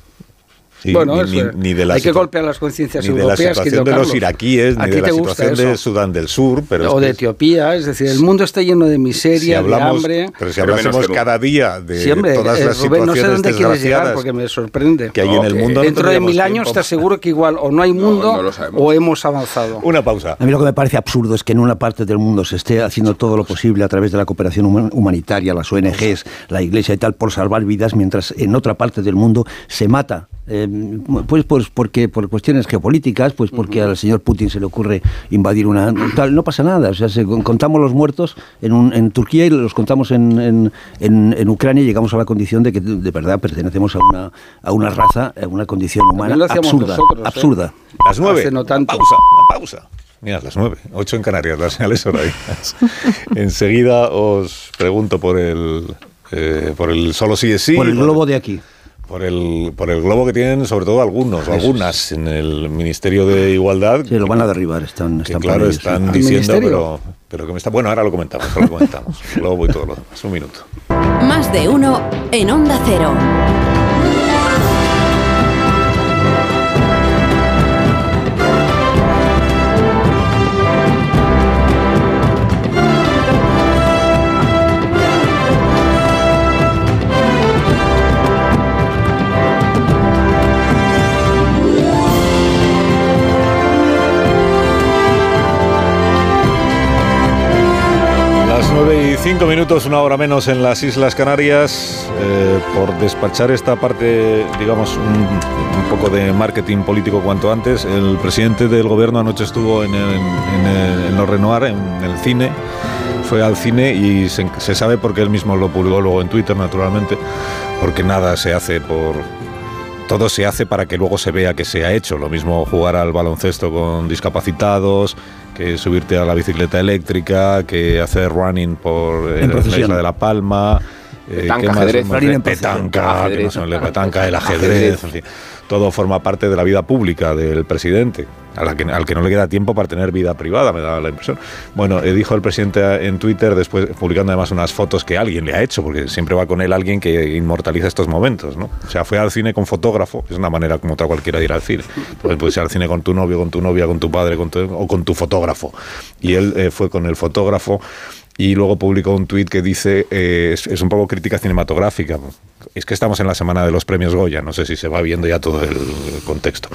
bueno, ni, de la hay que golpear las conciencias europeas. de la situación de los iraquíes, ni de la situación de Sudán del Sur. Pero o de Etiopía, es decir, el mundo está lleno de miseria, de hambre. Pero si hablásemos cada día de todas las situaciones no sé dónde quieres llegar porque me sorprende. Que hay en el mundo. Dentro de mil años te aseguro que igual o no hay mundo o hemos avanzado. Una pausa. A mí lo que me parece absurdo es que en una parte del mundo se esté haciendo todo lo posible a través de la cooperación humanitaria, las ONGs, la Iglesia y tal, por salvar vidas, mientras en otra parte del mundo se mata eh, pues, pues porque por cuestiones geopolíticas, pues porque al señor Putin se le ocurre invadir una tal, no pasa nada, o sea, contamos los muertos en, un, en Turquía y los contamos en, en, en, Ucrania y llegamos a la condición de que de verdad pertenecemos a una a una raza, a una condición humana absurda, ¿eh? absurda. Las nueve. Pausa, pausa. Mira, las nueve, ocho en Canarias, las señales horarias. *laughs* Enseguida os pregunto por el eh, por el solo sí es sí. Por el globo de aquí por el, por el globo que tienen, sobre todo algunos, o algunas, en el Ministerio de Igualdad. Sí, lo van a derribar, están, están Claro, están diciendo, pero, pero que me está. Bueno, ahora lo comentamos, ahora lo comentamos. *laughs* globo y todo lo demás. Un minuto. Más de uno en Onda Cero. Cinco minutos, una hora menos en las Islas Canarias, eh, por despachar esta parte, digamos, un, poco de marketing político cuanto antes. El presidente del gobierno anoche estuvo en, en, los Renoir, en el cine, fue al cine y se, se sabe porque él mismo lo publicó luego en Twitter, naturalmente, porque nada se hace por, todo se hace para que luego se vea que se ha hecho. Lo mismo jugar al baloncesto con discapacitados, que subirte a la bicicleta eléctrica, que hacer running por eh, la isla de La Palma. Eh, petanca, ajedrez, petanca, que no se me petanca, el ajedrez, en fin todo forma parte de la vida pública del presidente, al que, no le queda tiempo para tener vida privada, me da la impresión. Bueno, eh, dijo el presidente en Twitter, después publicando además unas fotos que alguien le ha hecho, porque siempre va con él alguien que inmortaliza estos momentos, ¿no? O sea, fue al cine con fotógrafo, es una manera como otra cualquiera de ir al cine. Pues puedes ir al cine con tu novio, con tu novia, con tu padre, con o con tu fotógrafo. Y él eh, fue con el fotógrafo y luego publicó un tuit que dice, eh, es, un poco crítica cinematográfica, es que estamos en la semana de los premios Goya, no sé si se va viendo ya todo el contexto.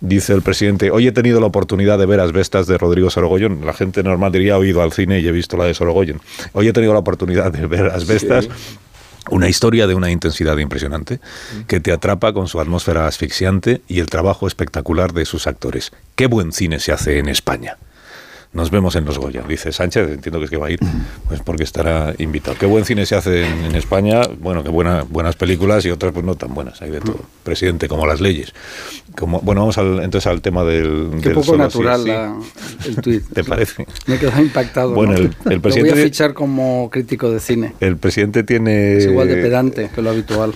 Dice el presidente, hoy he tenido la oportunidad de ver Asbestas de Rodrigo Sorogoyen, la gente normal diría, he ido al cine y he visto la de Sorogoyen. Hoy he tenido la oportunidad de ver Asbestas. Una historia de una intensidad impresionante que te atrapa con su atmósfera asfixiante y el trabajo espectacular de sus actores. Qué buen cine se hace en España. Nos vemos en los Goya, dice Sánchez, entiendo que es que va a ir, pues porque estará invitado. Qué buen cine se hace en, España, bueno, qué buena, buenas películas y otras pues no tan buenas, hay de todo. Presidente, como las leyes. Como, bueno, vamos al, entonces al tema del... Qué poco natural el tuit. *laughs* ¿Te parece? Me queda impactado. Bueno, el, *laughs* presidente... Lo voy a fichar como crítico de cine. El presidente tiene... Es igual de pedante que lo habitual.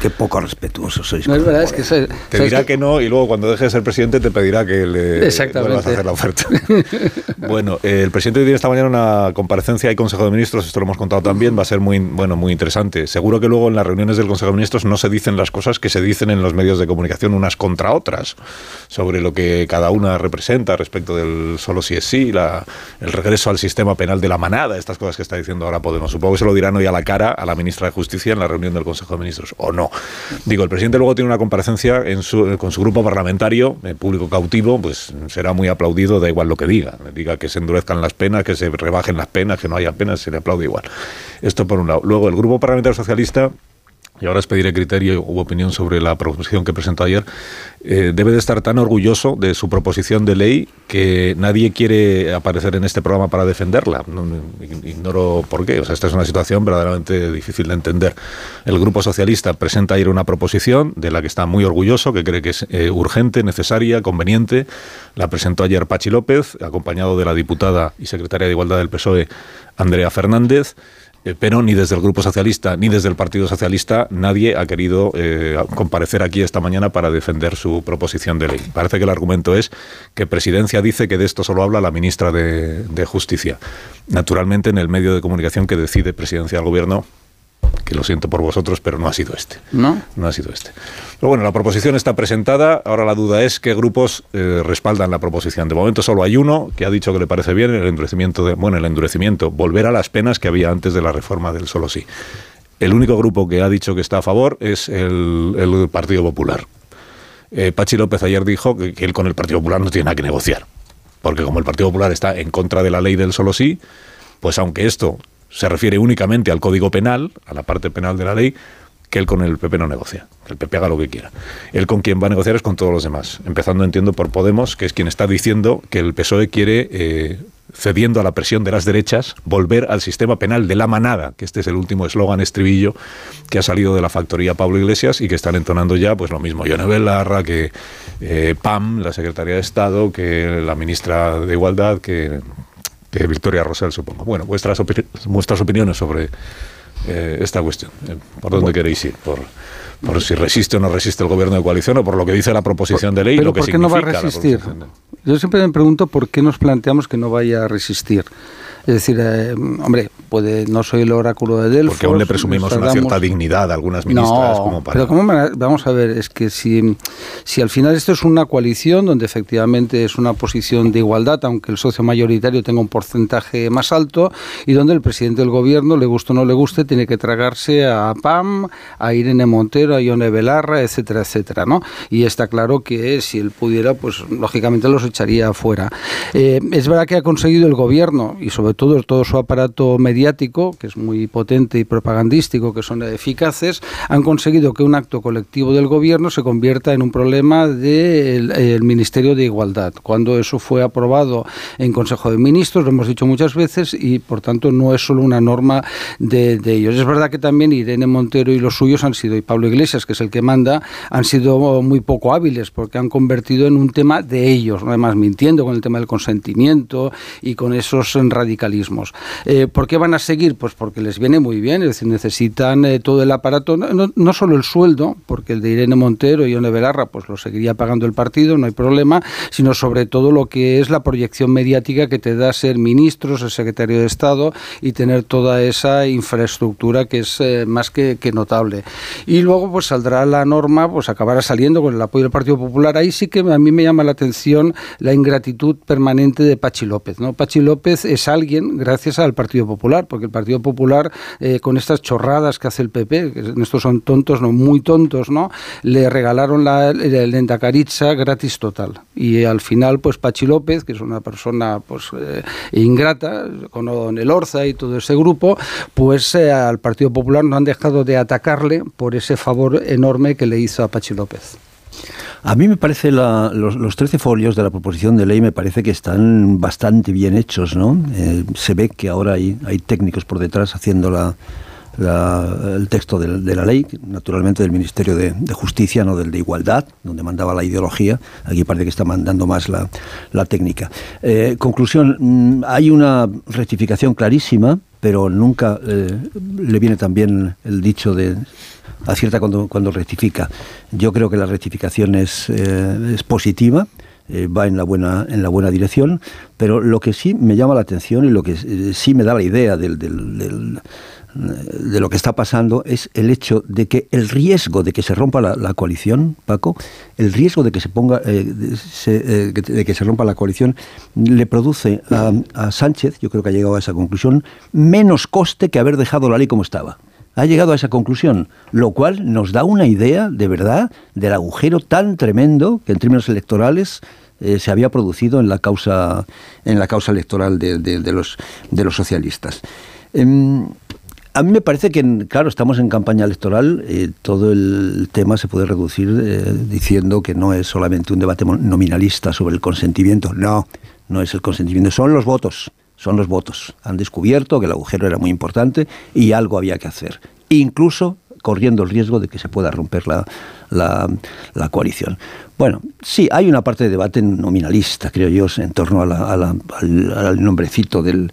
Qué poco respetuoso sois. No es verdad, es que soy, Te dirá que... no y luego cuando dejes de ser presidente te pedirá que le vuelvas a hacer la oferta. *laughs* *laughs* bueno, el presidente tiene esta mañana una comparecencia y Consejo de Ministros, esto lo hemos contado también, va a ser muy, bueno, muy interesante. Seguro que luego en las reuniones del Consejo de Ministros no se dicen las cosas que se dicen en los medios de comunicación unas contra otras, sobre lo que cada una representa respecto del solo si es sí, la, el regreso al sistema penal de la manada, estas cosas que está diciendo ahora Podemos. Supongo que se lo dirán hoy a la cara a la ministra de Justicia en la reunión del Consejo de Ministros, o no. Digo, el presidente luego tiene una comparecencia en su, con su grupo parlamentario, el público cautivo, pues será muy aplaudido, da igual lo que diga. Diga que se endurezcan las penas, que se rebajen las penas, que no haya penas, se le aplaude igual. Esto por un lado. Luego, el grupo parlamentario socialista y ahora os pediré criterio u opinión sobre la proposición que presentó ayer, eh, debe de estar tan orgulloso de su proposición de ley que nadie quiere aparecer en este programa para defenderla. ignoro por qué. O sea, esta es una situación verdaderamente difícil de entender. El Grupo Socialista presenta ayer una proposición de la que está muy orgulloso, que cree que es eh, urgente, necesaria, conveniente. La presentó ayer Pachi López, acompañado de la diputada y secretaria de Igualdad del PSOE, Andrea Fernández. Eh, pero ni desde el Grupo Socialista ni desde el Partido Socialista nadie ha querido eh, comparecer aquí esta mañana para defender su proposición de ley. Parece que el argumento es que Presidencia dice que de esto solo habla la ministra de, de Justicia. Naturalmente, en el medio de comunicación que decide Presidencia del Gobierno, que lo siento por vosotros, pero no ha sido este. ¿No? No ha sido este. Pero bueno, la proposición está presentada. Ahora la duda es qué grupos eh, respaldan la proposición. De momento solo hay uno que ha dicho que le parece bien el endurecimiento de, bueno, el endurecimiento, volver a las penas que había antes de la reforma del solo sí. El único grupo que ha dicho que está a favor es el, el Partido Popular. Eh, Pachi López ayer dijo que, que él con el Partido Popular no tiene nada que negociar. Porque como el Partido Popular está en contra de la ley del solo sí, pues aunque esto se refiere únicamente al Código Penal, a la parte penal de la ley, que él con el PP no negocia, el PP haga lo que quiera. Él con quien va a negociar es con todos los demás, empezando, entiendo, por Podemos, que es quien está diciendo que el PSOE quiere, eh, cediendo a la presión de las derechas, volver al sistema penal de la manada, que este es el último eslogan estribillo que ha salido de la factoría Pablo Iglesias y que están entonando ya, pues lo mismo. Yone Belarra, que eh, PAM, la Secretaría de Estado, que la Ministra de Igualdad, que que Victoria Rosell, supongo. Bueno, vuestras, opini vuestras opiniones sobre eh, esta cuestión. Eh, ¿Por dónde queréis ir? ¿Por, por si resiste o no resiste el gobierno de coalición o por lo que dice la proposición de ley? Pero lo que ¿por qué no va a resistir? Yo siempre me pregunto por qué nos planteamos que no vaya a resistir. Es decir, eh, hombre, puede, no soy el oráculo de Delfos. Porque aún le presumimos una cierta dignidad a algunas ministras. No, como para... pero ¿cómo me, vamos a ver, es que si, si al final esto es una coalición donde efectivamente es una posición de igualdad, aunque el socio mayoritario tenga un porcentaje más alto, y donde el presidente del gobierno, le guste o no le guste, tiene que tragarse a PAM, a Irene Montero, a Ione Belarra, etcétera, etcétera, ¿no? Y está claro que si él pudiera, pues lógicamente los echaría afuera. Eh, es verdad que ha conseguido el gobierno, y sobre todo todo su aparato mediático, que es muy potente y propagandístico, que son eficaces, han conseguido que un acto colectivo del gobierno se convierta en un problema del el Ministerio de Igualdad. Cuando eso fue aprobado en Consejo de Ministros, lo hemos dicho muchas veces, y por tanto no es solo una norma de, ellos. Es verdad que también Irene Montero y los suyos han sido, y Pablo Iglesias, que es el que manda, han sido muy poco hábiles porque han convertido en un tema de ellos, ¿no? además mintiendo con el tema del consentimiento y con esos radicalismos. Eh, ¿Por qué van a seguir? Pues porque les viene muy bien, es decir, necesitan eh, todo el aparato, no, no, solo el sueldo, porque el de Irene Montero y Ione Belarra pues lo seguiría pagando el partido, no hay problema, sino sobre todo lo que es la proyección mediática que te da ser ministro, ser secretario de Estado y tener toda esa infraestructura que es eh, más que, que, notable. Y luego pues saldrá la norma, pues acabará saliendo con el apoyo del Partido Popular. Ahí sí que a mí me llama la atención la ingratitud permanente de Pachi López. ¿no? Pachi López es alguien, gracias al Partido Popular, porque el Partido Popular, eh, con estas chorradas que hace el PP, que estos son tontos, no muy tontos, ¿no? Le regalaron la, el Endacaritza gratis total. Y al final, pues Pachi López, que es una persona pues eh, ingrata, con el Orza y todo ese grupo, pues eh, al Partido Popular no han dejado de atacarle por ese favor enorme que le hizo a Pachi López. A mí me parece la, los, los 13 folios de la proposición de ley me parece que están bastante bien hechos, ¿no? Eh, se ve que ahora hay, hay técnicos por detrás haciendo la, la, el texto de, la ley, naturalmente del Ministerio de, Justicia, no del de Igualdad, donde mandaba la ideología. Aquí parece que está mandando más la, técnica. Eh, conclusión, hay una rectificación clarísima, pero nunca eh, le viene también el dicho de acierta cuando, cuando rectifica. Yo creo que la rectificación es, eh, es positiva. Eh, va en la buena en la buena dirección, pero lo que sí me llama la atención y lo que eh, sí me da la idea del, del, de lo que está pasando es el hecho de que el riesgo de que se rompa la, coalición, Paco, el riesgo de que se ponga, de, de que se rompa la coalición, le produce a, a Sánchez, yo creo que ha llegado a esa conclusión, menos coste que haber dejado la ley como estaba ha llegado a esa conclusión, lo cual nos da una idea de verdad del agujero tan tremendo que en términos electorales eh, se había producido en la causa en la causa electoral de, los de los socialistas. Eh, a mí me parece que, claro, estamos en campaña electoral, eh, todo el tema se puede reducir eh, diciendo que no es solamente un debate nominalista sobre el consentimiento, no, no es el consentimiento, son los votos son los votos. Han descubierto que el agujero era muy importante y algo había que hacer, incluso corriendo el riesgo de que se pueda romper la, la, coalición. Bueno, sí, hay una parte de debate nominalista, creo yo, en torno al, nombrecito del,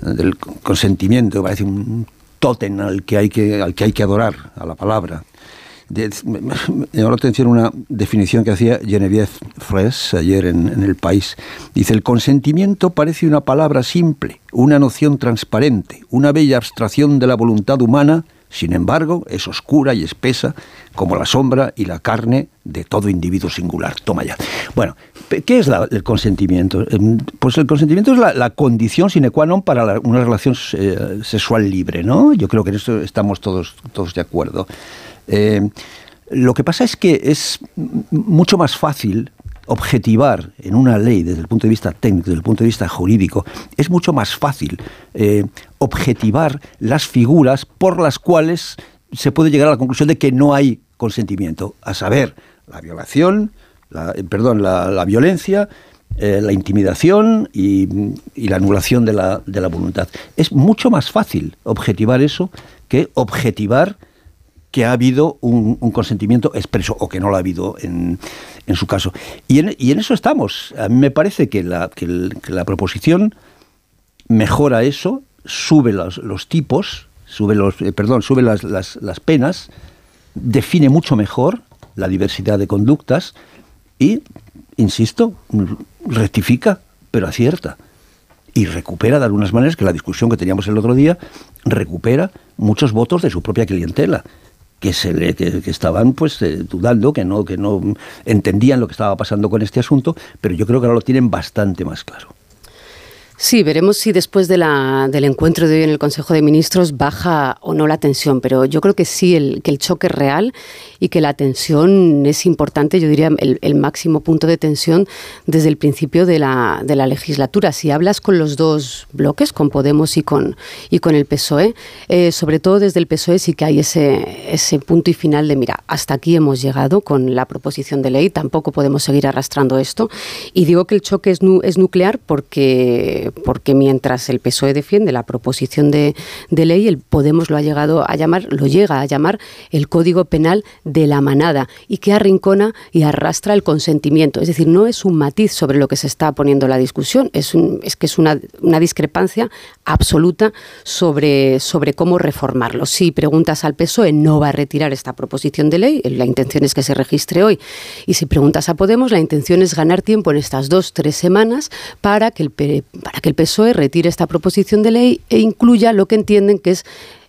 del consentimiento, que parece un tótem al que hay que, al que, hay que adorar, a la palabra. Me, llamó la atención una definición que hacía Genevieve Fraisse ayer en, en, El País. Dice, el consentimiento parece una palabra simple, una noción transparente, una bella abstracción de la voluntad humana sin embargo, es oscura y espesa como la sombra y la carne de todo individuo singular. Toma ya. Bueno, ¿qué es el consentimiento? Em, pues el consentimiento es la, condición sine qua non para una relación eh, sexual libre, ¿no? Yo creo que en eso estamos todos, todos de acuerdo. Eh, lo que pasa es que es mucho más fácil objetivar en una ley desde el punto de vista técnico, desde el punto de vista jurídico, es mucho más fácil eh, objetivar las figuras por las cuales se puede llegar a la conclusión de que no hay consentimiento, a saber, la violación, la, eh, perdón, la, violencia, eh, la intimidación y, la anulación de la, de la voluntad. Es mucho más fácil objetivar eso que objetivar que ha habido un, consentimiento expreso o que no lo ha habido en, en su caso. Y en, y en, eso estamos. A mí me parece que la, que la proposición mejora eso, sube los, los tipos, sube los, eh, perdón, sube las, las, las penas, define mucho mejor la diversidad de conductas y, insisto, rectifica, pero acierta y recupera de algunas maneras, que la discusión que teníamos el otro día, recupera muchos votos de su propia clientela que se le, que, estaban pues eh, dudando, que no, que no entendían lo que estaba pasando con este asunto, pero yo creo que ahora lo tienen bastante más claro. Sí, veremos si después de la, del encuentro de hoy en el Consejo de Ministros baja o no la tensión, pero yo creo que sí, el, que el choque es real y que la tensión es importante, yo diría el, máximo punto de tensión desde el principio de la, legislatura. Si hablas con los dos bloques, con Podemos y con, y con el PSOE, eh, sobre todo desde el PSOE sí que hay ese, ese punto y final de, mira, hasta aquí hemos llegado con la proposición de ley, tampoco podemos seguir arrastrando esto. Y digo que el choque es, es nuclear porque porque mientras el PSOE defiende la proposición de, ley, el Podemos lo ha llegado a llamar, lo llega a llamar el Código Penal de la manada y que arrincona y arrastra el consentimiento. Es decir, no es un matiz sobre lo que se está poniendo la discusión, es, es que es una, discrepancia absoluta sobre, sobre cómo reformarlo. Si preguntas al PSOE, no va a retirar esta proposición de ley, la intención es que se registre hoy. Y si preguntas a Podemos, la intención es ganar tiempo en estas dos, tres semanas para que el, para que el PSOE retire esta proposición de ley e incluya lo que entienden que es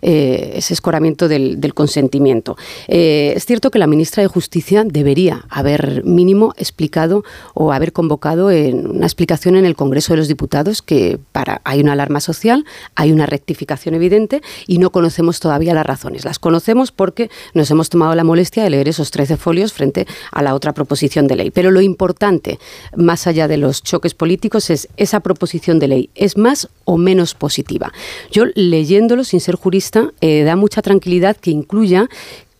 eh, ese escoramiento del, consentimiento. Eh, es cierto que la ministra de Justicia debería haber mínimo explicado o haber convocado en una explicación en el Congreso de los Diputados que para hay una alarma social, hay una rectificación evidente y no conocemos todavía las razones. Las conocemos porque nos hemos tomado la molestia de leer esos 13 folios frente a la otra proposición de ley. Pero lo importante, más allá de los choques políticos, es esa proposición de ley. ¿Es más o menos positiva? Yo leyéndolo sin ser jurista, eh, da mucha tranquilidad que incluya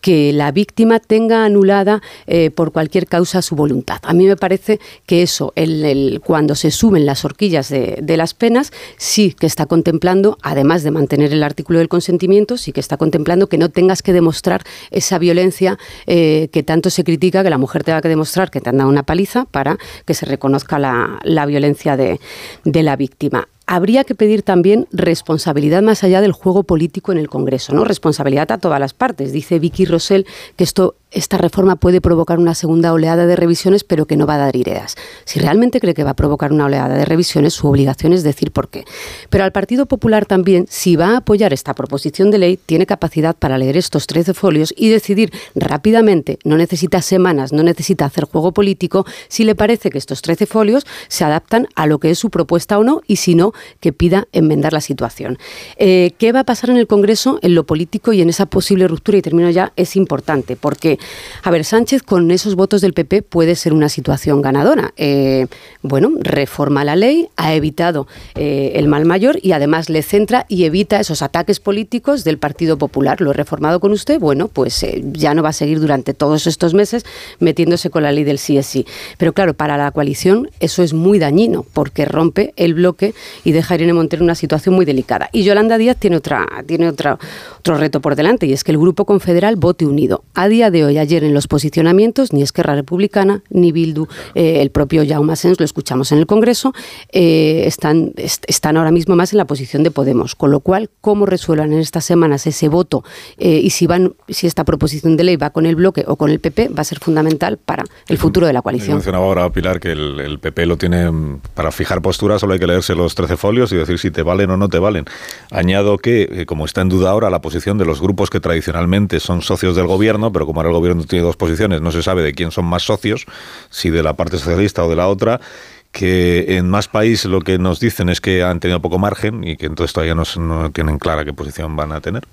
que la víctima tenga anulada eh, por cualquier causa su voluntad. A mí me parece que eso, el, cuando se suben las horquillas de, las penas, sí que está contemplando, además de mantener el artículo del consentimiento, sí que está contemplando que no tengas que demostrar esa violencia eh, que tanto se critica, que la mujer tenga que demostrar que te han dado una paliza para que se reconozca la, violencia de, de la víctima habría que pedir también responsabilidad más allá del juego político en el Congreso, ¿no? Responsabilidad a todas las partes. Dice Vicky Rosell que esto esta reforma puede provocar una segunda oleada de revisiones, pero que no va a dar ideas. Si realmente cree que va a provocar una oleada de revisiones, su obligación es decir por qué. Pero al Partido Popular también, si va a apoyar esta proposición de ley, tiene capacidad para leer estos 13 folios y decidir rápidamente, no necesita semanas, no necesita hacer juego político, si le parece que estos 13 folios se adaptan a lo que es su propuesta o no, y si no, que pida enmendar la situación. Eh, ¿Qué va a pasar en el Congreso, en lo político y en esa posible ruptura? Y termino ya, es importante, porque a ver, Sánchez con esos votos del PP puede ser una situación ganadora. Eh, bueno, reforma la ley, ha evitado eh, el mal mayor y además le centra y evita esos ataques políticos del Partido Popular. Lo he reformado con usted, bueno, pues ya no va a seguir durante todos estos meses metiéndose con la ley del sí es sí. Pero claro, para la coalición eso es muy dañino porque rompe el bloque y deja a Irene Montero en una situación muy delicada. Y Yolanda Díaz tiene, otra, tiene otra, otro reto por delante y es que el Grupo Confederal vote unido. A día de hoy, ayer en los posicionamientos, ni Esquerra Republicana ni Bildu, eh, el propio Jaume Sens, lo escuchamos en el Congreso, eh, están, están ahora mismo más en la posición de Podemos. Con lo cual, cómo resuelvan en estas semanas ese voto eh, y si, van, si esta proposición de ley va con el bloque o con el PP, va a ser fundamental para el futuro de la coalición. Mencionaba ahora Pilar que el, PP lo tiene mm, para fijar postura, solo hay que leerse los 13 folios y decir si te valen o no te valen. Añado que, como está en duda ahora la posición de los grupos que tradicionalmente son socios del gobierno, pero como ahora el gobierno tiene dos posiciones, no se sabe de quién son más socios, si de la parte socialista o de la otra, que en más países lo que nos dicen es que han tenido poco margen y que entonces todavía no, tienen clara qué posición van a tener.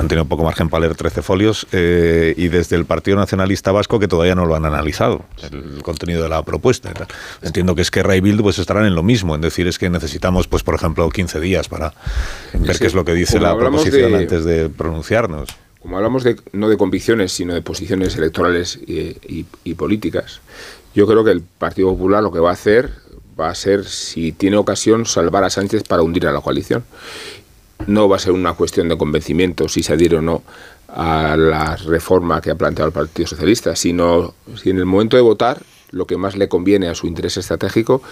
Han tenido poco margen para leer 13 folios eh, y desde el Partido Nacionalista Vasco que todavía no lo han analizado, el contenido de la propuesta. Entiendo que Esquerra y Bildu pues estarán en lo mismo, en decir es que necesitamos, pues por ejemplo, 15 días para ver qué es lo que dice la proposición antes de pronunciarnos como hablamos de, no de convicciones, sino de posiciones electorales y, políticas, yo creo que el Partido Popular lo que va a hacer va a ser, si tiene ocasión, salvar a Sánchez para hundir a la coalición. No va a ser una cuestión de convencimiento si se adhiere o no a la reforma que ha planteado el Partido Socialista, sino si en el momento de votar lo que más le conviene a su interés estratégico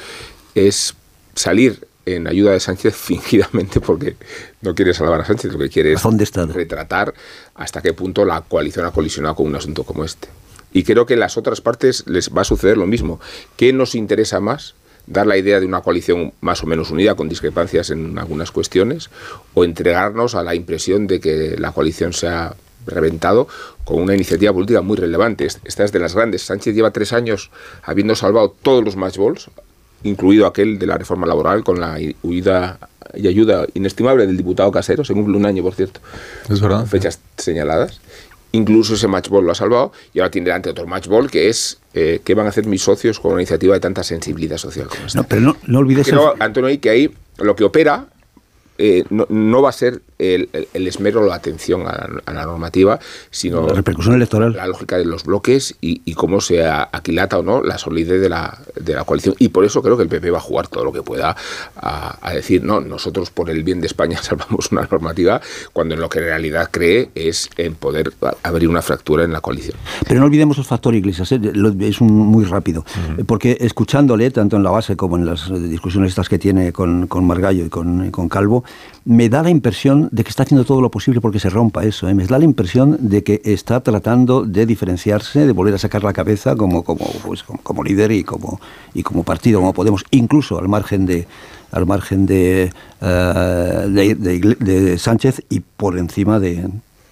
es salir en ayuda de Sánchez *laughs* fingidamente porque no quiere salvar a Sánchez, lo que quiere es retratar hasta qué punto la coalición ha colisionado con un asunto como este. Y creo que en las otras partes les va a suceder lo mismo. ¿Qué nos interesa más? dar la idea de una coalición más o menos unida, con discrepancias en algunas cuestiones, o entregarnos a la impresión de que la coalición se ha reventado con una iniciativa política muy relevante. Esta es de las grandes. Sánchez lleva tres años habiendo salvado todos los matchballs, incluido aquel de la reforma laboral, con la huida y ayuda inestimable del diputado Casero, se cumple un año, por cierto. Es verdad. Fechas señaladas incluso ese matchball lo ha salvado y ahora tiene delante otro matchball que es eh, qué van a hacer mis socios con una iniciativa de tanta sensibilidad social como esta. No, pero no, no olvides... Creo, Antonio, que ahí lo que opera eh, no, va a ser el, esmero o la atención a la, normativa, sino la repercusión electoral. La lógica de los bloques y, cómo se aquilata o no la solidez de la, de la coalición. Y por eso creo que el PP va a jugar todo lo que pueda a, decir, no, nosotros por el bien de España *laughs* salvamos una normativa, cuando en lo que en realidad cree es en poder abrir una fractura en la coalición. Pero no olvidemos el factor Iglesias, ¿eh? es muy rápido, porque escuchándole, tanto en la base como en las discusiones estas que tiene con, con Margallo y con, con Calvo, me da la impresión de que está haciendo todo lo posible porque se rompa eso. ¿eh? Me da la impresión de que está tratando de diferenciarse, de volver a sacar la cabeza como, como, pues, como, líder y como, y como partido, como Podemos, incluso al margen de al margen de, eh, de Sánchez y por encima de,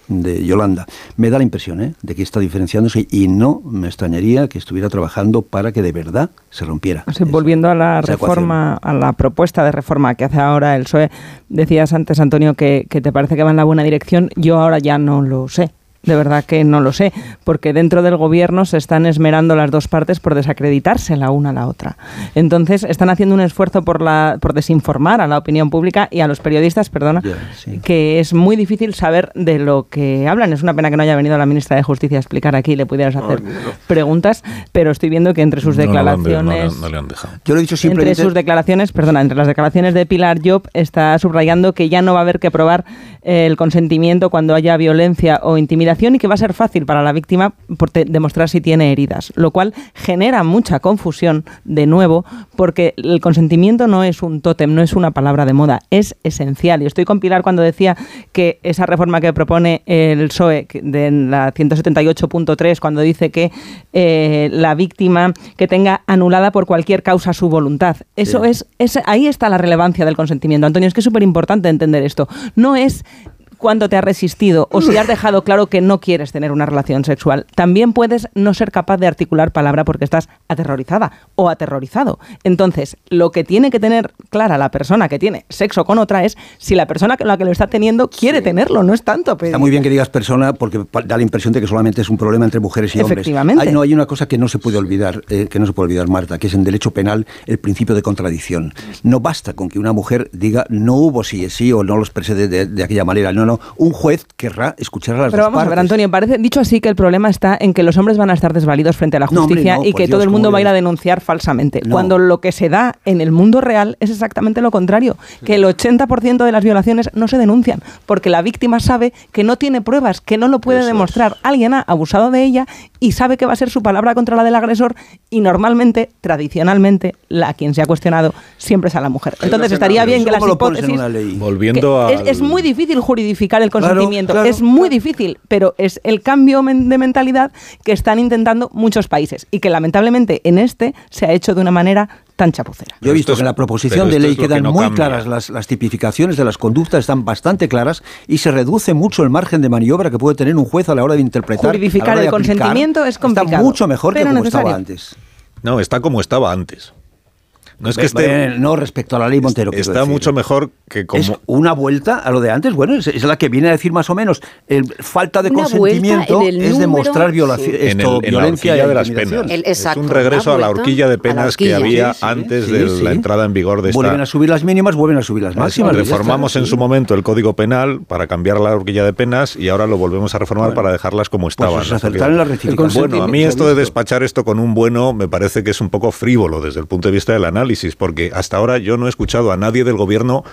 de Yolanda. Me da la impresión ¿eh? de que está diferenciándose y no me extrañaría que estuviera trabajando para que de verdad se rompiera. volviendo a la reforma, a la propuesta de reforma que hace ahora el PSOE, decías antes, Antonio, que, que te parece que va en la buena dirección. Yo ahora ya no lo sé. De verdad que no lo sé, porque dentro del gobierno se están esmerando las dos partes por desacreditarse la una a la otra. Entonces están haciendo un esfuerzo por, la, por desinformar a la opinión pública y a los periodistas, perdona, que es muy difícil saber de lo que hablan. Es una pena que no haya venido la ministra de Justicia a explicar aquí y le pudieras hacer preguntas, pero estoy viendo que entre sus declaraciones... Yo lo he dicho Entre sus declaraciones, perdona, entre las declaraciones de Pilar Job está subrayando que ya no va a haber que probar el consentimiento cuando haya violencia o intimidación y que va a ser fácil para la víctima demostrar si tiene heridas, lo cual genera mucha confusión de nuevo porque el consentimiento no es un tótem, no es una palabra de moda, es esencial. Y estoy con Pilar cuando decía que esa reforma que propone el PSOE de la 178.3, cuando dice que eh, la víctima que tenga anulada por cualquier causa su voluntad, eso es, es, ahí está la relevancia del consentimiento. Antonio, es que es súper importante entender esto. No es cuando te has resistido o si has dejado claro que no quieres tener una relación sexual. También puedes no ser capaz de articular palabra porque estás aterrorizada o aterrorizado. Entonces, lo que tiene que tener clara la persona que tiene sexo con otra es si la persona con la que lo está teniendo quiere tenerlo, no es tanto. Está muy bien que digas persona porque da la impresión de que solamente es un problema entre mujeres y hombres. Hay, no, hay una cosa que no se puede olvidar, eh, que no se puede olvidar, Marta, que es en derecho penal el principio de contradicción. No basta con que una mujer diga no hubo sí, sí o no los expresé de, de aquella manera. No, no no. Un juez querrá escuchar a las Pero dos vamos a ver. Antonio, parece, dicho así, que el problema está en que los hombres van a estar desvalidos frente a la No, hombre, justicia no, y que Dios, todo el mundo ¿cómo va a ir a denunciar falsamente. No. Cuando lo que se da en el mundo real es exactamente lo contrario, que el 80% de las violaciones no se denuncian, porque la víctima sabe que no tiene pruebas, que no lo puede Eso es. demostrar. Alguien ha abusado de ella y sabe que va a ser su palabra contra la del agresor y normalmente, tradicionalmente, la quien se ha cuestionado siempre es a la mujer. Entonces estaría bien que las ¿Cómo lo pones en hipótesis una ley? Volviendo que a. es, es muy difícil el consentimiento, claro, es muy difícil, pero es el cambio de mentalidad que están intentando muchos países y que lamentablemente en este se ha hecho de una manera tan chapucera. Yo he visto que en la proposición de ley que quedan no muy cambia. claras las, las tipificaciones de las conductas, están bastante claras y se reduce mucho el margen de maniobra que puede tener un juez a la hora de interpretar. Juridificar a la hora de el aplicar. consentimiento es complicado, Está mucho mejor que como necesario. estaba antes. No, está como estaba antes. No es que esté. no respecto a la ley Montero. Está decir. mucho mejor que como. Es una vuelta a lo de antes. Bueno, es, es la que viene a decir más o menos. El, falta de Una consentimiento el es número, demostrar violación, sí. en, el- esto, en la violencia y de las penas. El- exacto, es un regreso a la horquilla de la penas que había Sí, sí, antes sí, de sí. la entrada en vigor de esta. Vuelven a subir las mínimas, vuelven a subir las máximas. Reformamos en su momento el Código Penal para cambiar la horquilla de penas y ahora lo volvemos a reformar para dejarlas como estaban. es las acertar en la. Bueno, a mí esto de despachar esto con un bueno me parece que es un poco frívolo desde el punto de vista del análisis, porque hasta ahora yo no he escuchado a nadie del gobierno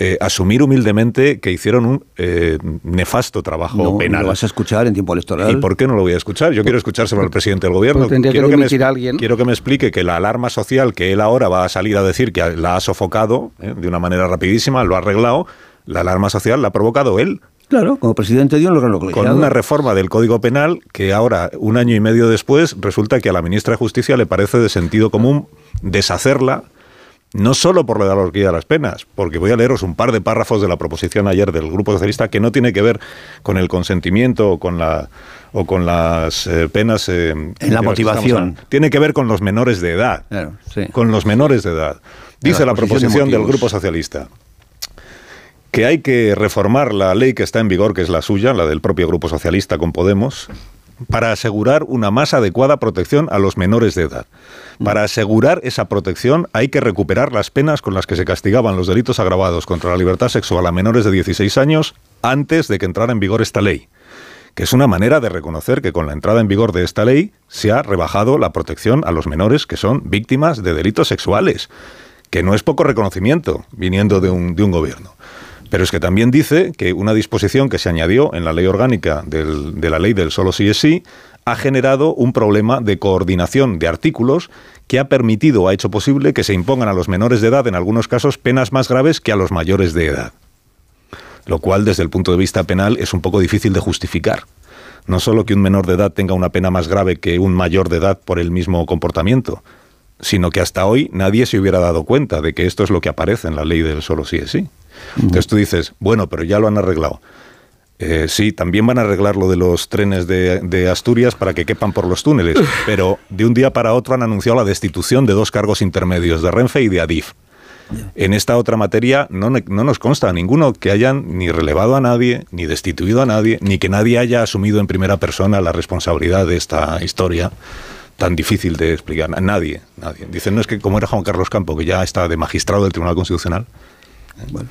eh, asumir humildemente que hicieron un eh, nefasto trabajo No, penal. lo vas a escuchar en tiempo electoral. ¿Y por qué no lo voy a escuchar? Yo quiero escuchárselo al presidente del gobierno. Que me, a alguien. quiero que me explique que la alarma social que él ahora va a salir a decir que la ha sofocado eh, de una manera rapidísima, lo ha arreglado, la alarma social la ha provocado él. Claro, como presidente dio un órgano Con colegiado. una reforma del Código Penal que ahora, un año y medio después, resulta que a la ministra de Justicia le parece de sentido común deshacerla, no solo por de la horquilla de las penas, porque voy a leeros un par de párrafos de la proposición ayer del Grupo Socialista que no tiene que ver con el consentimiento o con la o con las eh, penas eh, de que estamos motivación. Tiene que ver con los menores de edad. Claro, sí. Con los menores de edad. Dice la la de proposición del. Grupo Socialista que hay que reformar la ley que está en vigor, que es la suya, la del propio Grupo Socialista con Podemos, para asegurar una más adecuada protección a los menores de edad. Para asegurar esa protección hay que recuperar las penas con las que se castigaban los delitos agravados contra la libertad sexual a menores de 16 años antes de que entrara en vigor esta ley que es una manera de reconocer que con la entrada en vigor de esta ley se ha rebajado la protección a los menores que son víctimas de delitos sexuales, que no es poco reconocimiento viniendo de un, de un gobierno. Pero es que también dice que una disposición que se añadió en la ley orgánica de la ley del solo sí es sí ha generado un problema de coordinación de artículos que ha permitido, ha hecho posible que se impongan a los menores de edad, en algunos casos, penas más graves que a los mayores de edad lo cual desde el punto de vista penal es un poco difícil de justificar. No solo que un menor de edad tenga una pena más grave que un mayor de edad por el mismo comportamiento, sino que hasta hoy nadie se hubiera dado cuenta de que esto es lo que aparece en la ley del solo sí es sí. Entonces tú dices, bueno, pero ya lo han arreglado. Eh, sí, también van a arreglar lo de los trenes de, de Asturias para que quepan por los túneles, pero de un día para otro han anunciado la destitución de dos cargos intermedios, de Renfe y de Adif. En esta otra materia no, no nos consta ninguno que hayan ni relevado a nadie, ni destituido a nadie, ni que nadie haya asumido en primera persona la responsabilidad de esta historia tan difícil de explicar. A Nadie, nadie. Dicen, no es que como era Juan Carlos Campo, que ya está de magistrado del Tribunal Constitucional,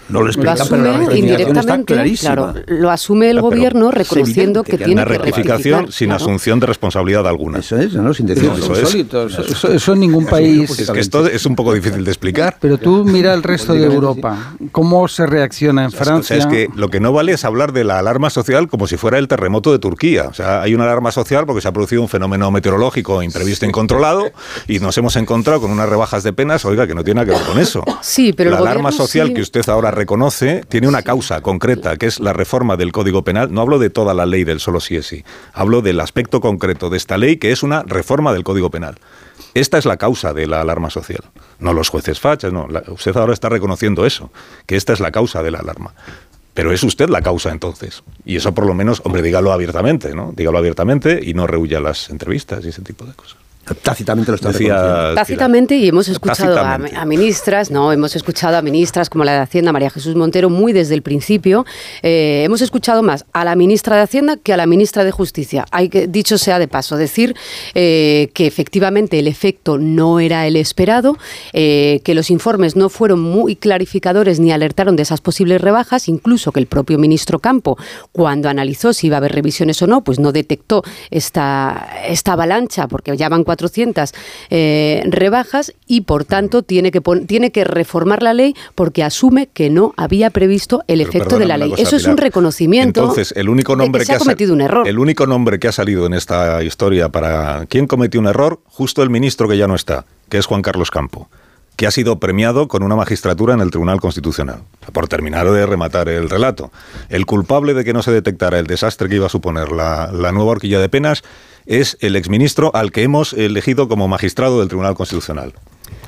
no lo Lo explican, pero la asume rectificación está indirectamente, clarísima. claro, lo asume el pero gobierno reconociendo que que tiene una que rectificación rectificar, sin claro. asunción de responsabilidad alguna. Eso es, ¿no? Sin decir No, eso es. Eso, eso- eso en ningún país. Es que esto es un poco difícil de explicar. Pero tú mira el resto de Europa. ¿Cómo se reacciona en O sea, Francia? es que lo que no vale es hablar de la alarma social como si fuera el terremoto de Turquía. O sea, hay una alarma social porque se ha producido un fenómeno meteorológico imprevisto e incontrolado y nos hemos encontrado con unas rebajas de penas, oiga, que no tiene nada que ver con eso. Sí, pero la el alarma social sí- que usted ahora reconoce tiene una causa concreta, que es la reforma del Código Penal. No hablo de toda la ley del solo sí es sí. Hablo del aspecto concreto de esta ley, que es una reforma del Código Penal. Esta es la causa de la alarma social. No los jueces fachas, no. Usted ahora está reconociendo eso, que esta es la causa de la alarma. Pero es usted la causa entonces. Y eso por lo menos, hombre, dígalo abiertamente, ¿no? Dígalo abiertamente y no rehuya las entrevistas y ese tipo de cosas. Tácitamente lo está Decía Tácitamente y hemos escuchado a, a, ministras, no, hemos escuchado a ministras como la de Hacienda, María Jesús Montero, muy desde el principio. Eh, hemos escuchado más a la ministra de Hacienda que a la ministra de Justicia. Hay que, dicho sea de paso, decir eh, que efectivamente el efecto no era el esperado, eh, que los informes no fueron muy clarificadores ni alertaron de esas posibles rebajas, incluso que el propio ministro Campo, cuando analizó si iba a haber revisiones o no, pues no detectó esta, esta avalancha, porque ya van 400 eh, rebajas y por tanto tiene que, tiene que reformar la ley porque asume que no había previsto el efecto de la ley. Eso es un reconocimiento. Entonces, el único nombre que, ha cometido un error. El único nombre que ha salido en esta historia para quién cometió un error, justo el ministro que ya no está, que es Juan Carlos Campo que ha sido premiado con una magistratura en el Tribunal Constitucional, por terminar de rematar el relato. El culpable de que no se detectara el desastre que iba a suponer la, la nueva horquilla de penas es el exministro al que hemos elegido como magistrado del Tribunal Constitucional.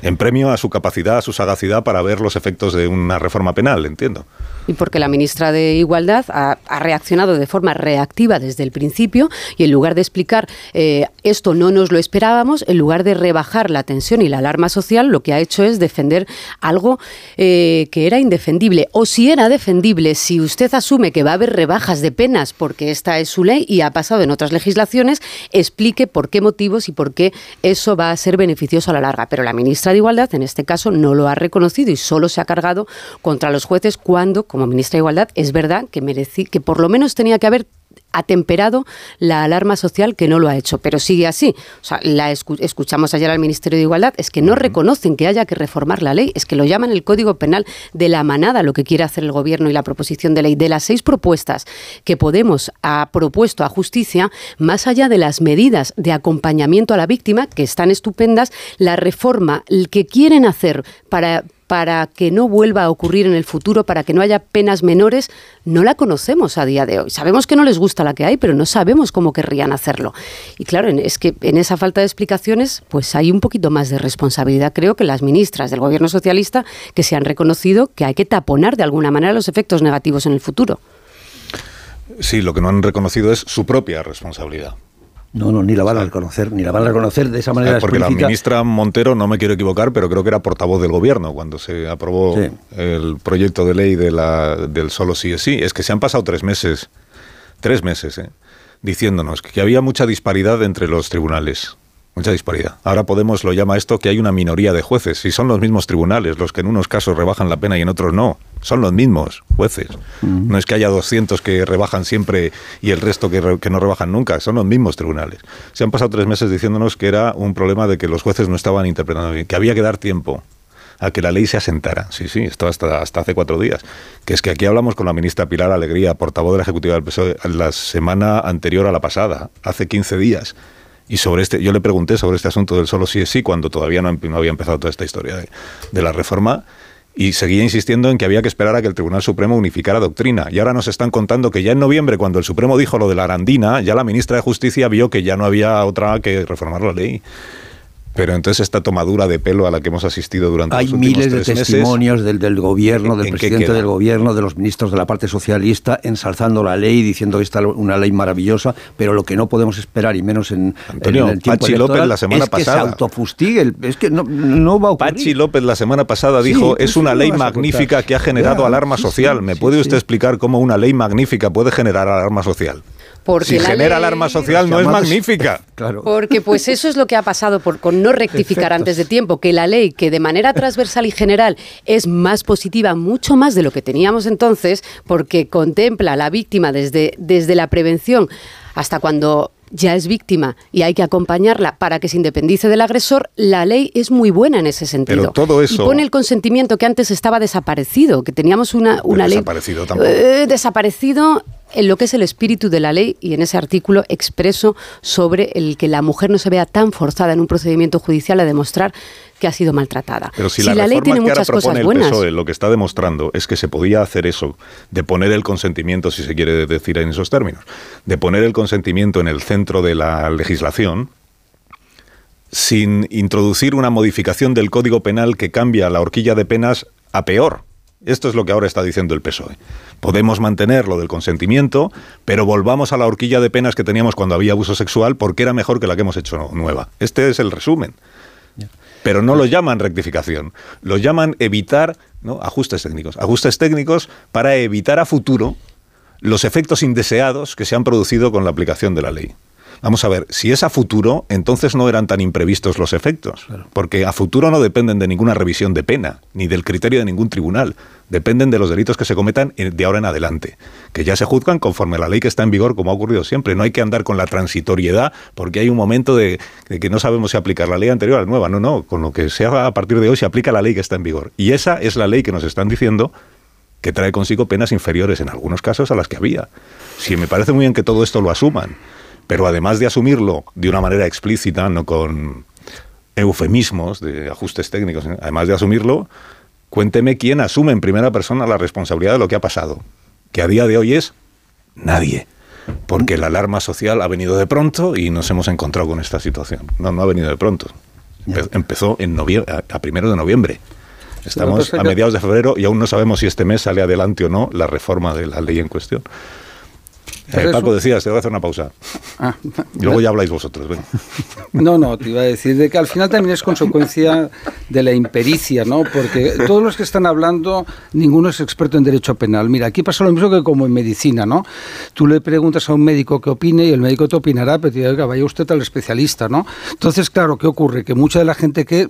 En premio a su capacidad, a su sagacidad para ver los efectos de una reforma penal, entiendo. Y porque la ministra de Igualdad ha, reaccionado de forma reactiva desde el principio y en lugar de explicar eh, esto no nos lo esperábamos, en lugar de rebajar la tensión y la alarma social, lo que ha hecho es defender algo eh, que era indefendible. O si era defendible, si usted asume que va a haber rebajas de penas porque esta es su ley y ha pasado en otras legislaciones, explique por qué motivos y por qué eso va a ser beneficioso a la larga. Pero la ministra de Igualdad, en este caso, no lo ha reconocido y solo se ha cargado contra los jueces cuando, como ministra de Igualdad, es verdad que merecí, que por lo menos tenía que haber atemperado la alarma social que no lo ha hecho, pero sigue así. O sea, la escuchamos ayer al Ministerio de Igualdad, es que no reconocen que haya que reformar la ley, es que lo llaman el Código Penal de la manada, lo que quiere hacer el Gobierno y la proposición de ley. De las seis propuestas que Podemos ha propuesto a justicia, más allá de las medidas de acompañamiento a la víctima, que están estupendas, la reforma que quieren hacer para para que no vuelva a ocurrir en el futuro, para que no haya penas menores, no la conocemos a día de hoy. Sabemos que no les gusta la que hay, pero no sabemos cómo querrían hacerlo. Y claro, es que en esa falta de explicaciones, pues hay un poquito más de responsabilidad, creo, que las ministras del gobierno socialista que se han reconocido que hay que taponar de alguna manera los efectos negativos en el futuro. Sí, lo que no han reconocido es su propia responsabilidad. No, no, ni la van a reconocer, ni la van a reconocer de esa manera. Porque la ministra Montero, no me quiero equivocar, pero creo que era portavoz del gobierno cuando se aprobó el proyecto de ley de la, del solo sí es sí. Es que se han pasado tres meses, tres meses, ¿eh? diciéndonos que había mucha disparidad entre los tribunales. Mucha disparidad. Ahora Podemos lo llama esto que hay una minoría de jueces y son los mismos tribunales los que en unos casos rebajan la pena y en otros no. Son los mismos jueces. No es que haya 200 que rebajan siempre y el resto que, que, no rebajan nunca. Son los mismos tribunales. Se han pasado tres meses diciéndonos que era un problema de que los jueces no estaban interpretando bien, que había que dar tiempo a que la ley se asentara. Sí, sí, esto hasta, hasta hace cuatro días. Que es que aquí hablamos con la ministra Pilar Alegría, portavoz de la Ejecutiva del PSOE, la semana anterior a la pasada, hace 15 días y sobre este, yo le pregunté sobre este asunto del solo sí es sí, cuando todavía no, no había empezado toda esta historia de, la reforma, y seguía insistiendo en que había que esperar a que el Tribunal Supremo unificara doctrina. Y ahora nos están contando que ya en noviembre, cuando el Supremo dijo lo de la Arandina, ya la ministra de Justicia vio que ya no había otra que reformar la ley. Pero entonces esta tomadura de pelo a la que hemos asistido durante Hay los últimos miles de testimonios del, del, gobierno, del ¿en presidente del gobierno, de los ministros de la parte socialista, ensalzando la ley, diciendo que esta es una ley maravillosa, pero lo que no podemos esperar, y menos en, Antonio, en el tiempo Pachi López la semana es pasada. que se autofustigue, es que no, no va a ocurrir. Pachi López la semana pasada dijo, Sí, es pues una ley magnífica que ha generado alarma sí, social. sí, ¿Me puede usted explicar cómo una ley magnífica puede generar alarma social? Porque si la genera ley- alarma social no es magnífica. *laughs* Claro. Porque pues eso es lo que ha pasado por, con no rectificar antes de tiempo, que la ley que de manera transversal y general es más positiva, mucho más de lo que teníamos entonces, porque contempla a la víctima desde, desde la prevención hasta cuando ya es víctima y hay que acompañarla para que se independice del agresor, la ley es muy buena en ese sentido. Pero todo eso- Y pone el consentimiento que antes estaba desaparecido, que teníamos una, una ley... desaparecido tampoco. Eh, desaparecido en lo que es el espíritu de la ley y en ese artículo expreso sobre el que la mujer no se vea tan forzada en un procedimiento judicial a demostrar que ha sido maltratada. Pero si, la, ley reforma tiene muchas cosas el buenas. PSOE lo que está demostrando es que se podía hacer eso, de poner el consentimiento, si se quiere decir en esos términos, de poner el consentimiento en el centro de la legislación, sin introducir una modificación del Código Penal que cambia la horquilla de penas a peor. Esto es lo que ahora está diciendo el PSOE. Podemos mantener lo del consentimiento, pero volvamos a la horquilla de penas que teníamos cuando había abuso sexual porque era mejor que la que hemos hecho nueva. Este es el resumen. Pero no lo llaman rectificación, lo llaman evitar ¿no? ajustes técnicos. Ajustes técnicos para evitar a futuro los efectos indeseados que se han producido con la aplicación de la ley. Vamos a ver, si es a futuro, entonces no eran tan imprevistos los efectos, porque a futuro no dependen de ninguna revisión de pena, ni del criterio de ningún tribunal, dependen de los delitos que se cometan de ahora en adelante, que ya se juzgan conforme a la ley que está en vigor, como ha ocurrido siempre. No hay que andar con la transitoriedad, porque hay un momento de, que no sabemos si aplicar la ley anterior a la nueva. No, no, con lo que sea a partir de hoy se aplica la ley que está en vigor. Y esa es la ley que nos están diciendo que trae consigo penas inferiores en algunos casos a las que había. Si me parece muy bien que todo esto lo asuman, pero además de asumirlo de una manera explícita, no con eufemismos de ajustes técnicos, además de asumirlo, cuénteme quién asume en primera persona la responsabilidad de lo que ha pasado, que a día de hoy es nadie, porque la alarma social ha venido de pronto y nos hemos encontrado con esta situación. No, no ha venido de pronto. Empezó en a primero de noviembre. Estamos a mediados de febrero y aún no sabemos si este mes sale adelante o no la reforma de la ley en cuestión. Eh, Paco, decías, te voy a hacer una pausa. Ah, Luego ya habláis vosotros. *laughs* No, no, te iba a decir de que al final también es consecuencia de la impericia, ¿no? Porque todos los que están hablando, ninguno es experto en derecho penal. Mira, aquí pasa lo mismo que como en medicina, ¿no? Tú le preguntas a un médico qué opine y el médico te opinará, pero te diga, vaya usted al especialista, ¿no? Entonces, claro, ¿qué ocurre? Que mucha de la gente que...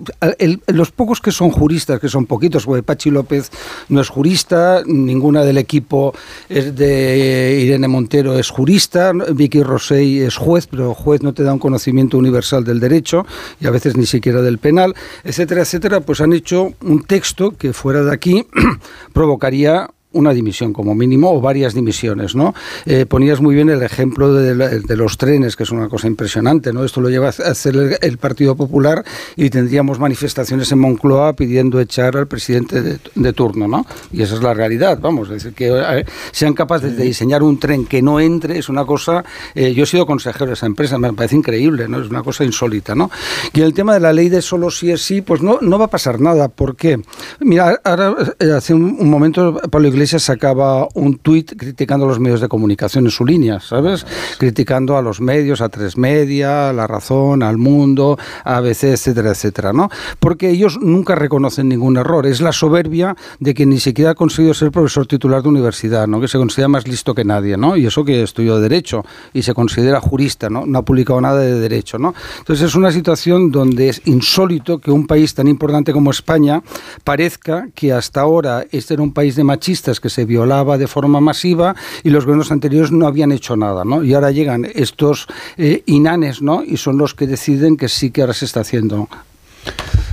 los pocos que son juristas, que son poquitos, porque Pachi López no es jurista, ninguna del equipo es de Irene Montero es jurista, Vicky Rosell es juez, pero juez no te da un conocimiento universal del derecho y a veces ni siquiera del penal, etcétera, etcétera, pues han hecho un texto que fuera de aquí *clears throat* provocaría una dimisión como mínimo o varias dimisiones, ¿no? Eh, ponías muy bien el ejemplo de, los trenes, que es una cosa impresionante, ¿no? Esto lo lleva a hacer el, Partido Popular y tendríamos manifestaciones en Moncloa pidiendo echar al presidente de, turno, ¿no? Y esa es la realidad, vamos, es decir, que eh, sean capaces de diseñar un tren que no entre es una cosa, eh, yo he sido consejero de esa empresa, me parece increíble, ¿no? Es una cosa insólita, ¿no? Y el tema de la ley de solo sí es sí, pues no, no va a pasar nada, ¿por qué? Mira, ahora hace un, un momento Pablo Iglesias Iglesias sacaba un tuit criticando a los medios de comunicación en su línea, ¿sabes? Criticando a los medios, a Tres Media, a La Razón, al Mundo, a ABC, etcétera, etcétera, ¿no? Porque ellos nunca reconocen ningún error. Es la soberbia de que ni siquiera ha conseguido ser profesor titular de universidad, ¿no? Que se considera más listo que nadie, ¿no? Y eso que estudió Derecho y se considera jurista, ¿no? No ha publicado nada de Derecho, ¿no? Entonces es una situación donde es insólito que un país tan importante como España parezca que hasta ahora este era un país de machistas que se violaba de forma masiva y los gobiernos anteriores no habían hecho nada, ¿no? Y ahora llegan estos eh, inanes, ¿no? Y son los que deciden que sí que ahora se está haciendo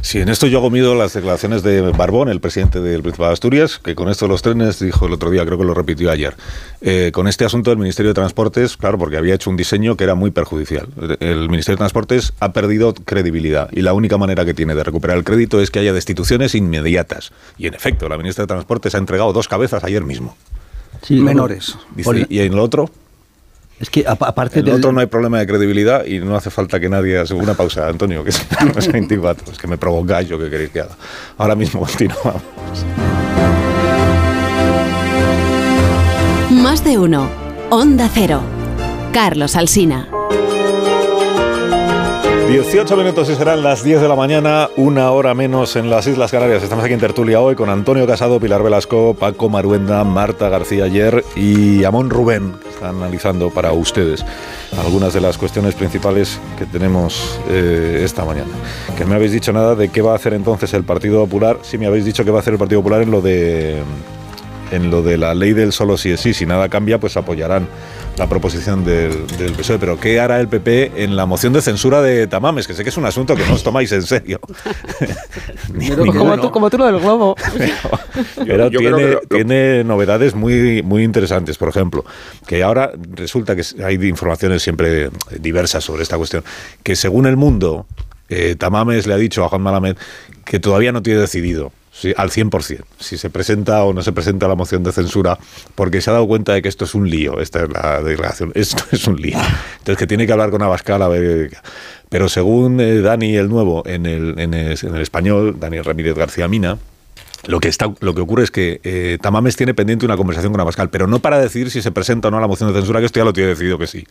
Sí, en esto yo hago miedo las declaraciones de Barbón, el presidente del Principado de Asturias, que con esto de los trenes dijo el otro día, creo que lo repitió ayer, eh, con este asunto del Ministerio de Transportes, claro, porque había hecho un diseño que era muy perjudicial. El Ministerio de Transportes ha perdido credibilidad y la única manera que tiene de recuperar el crédito es que haya destituciones inmediatas. Y en efecto, la ministra de Transportes ha entregado dos cabezas ayer mismo. Sí, menores. ¿Y en lo otro? Es que aparte del otro no hay problema de credibilidad y no hace falta que nadie haga una pausa, Antonio, que *laughs* es, es que me provocáis yo que queréis que haga. Ahora mismo *laughs* continuamos. Más de uno. Onda Cero. Carlos Alsina. 18 minutos y serán las 10 de la mañana, una hora menos en las Islas Canarias. Estamos aquí en Tertulia hoy con Antonio Casado, Pilar Velasco, Paco Maruenda, Marta García Ayer y Amón Rubén, que están analizando para ustedes algunas de las cuestiones principales que tenemos eh, esta mañana. Que me habéis dicho nada de qué va a hacer entonces el Partido Popular. Sí, me habéis dicho que va a hacer el Partido Popular en lo de en lo de la ley del solo sí es sí. Si nada cambia, pues apoyarán la proposición del, del, PSOE. Pero ¿qué hará el PP en la moción de censura de Tamames? Que sé que es un asunto que no os tomáis en serio. *laughs* como, tú, como, tú, lo del globo. *laughs* pero, tiene, tiene, novedades muy, muy interesantes. Por ejemplo, que ahora resulta que hay informaciones siempre diversas sobre esta cuestión. Que según el mundo, eh, Tamames le ha dicho a Juan Malamed que todavía no tiene decidido Sí, al 100%, si se presenta o no se presenta la moción de censura, porque se ha dado cuenta de que esto es un lío, esta es la declaración, esto es un lío. Entonces que tiene que hablar con Abascal a ver... Pero según eh, Dani el Nuevo en el, en el, en el español, Daniel Ramírez García Mina, Lo que, está, lo que ocurre es que eh, Tamames tiene pendiente una conversación con Abascal, pero no para decidir si se presenta o no la moción de censura, que esto ya lo tiene decidido que sí,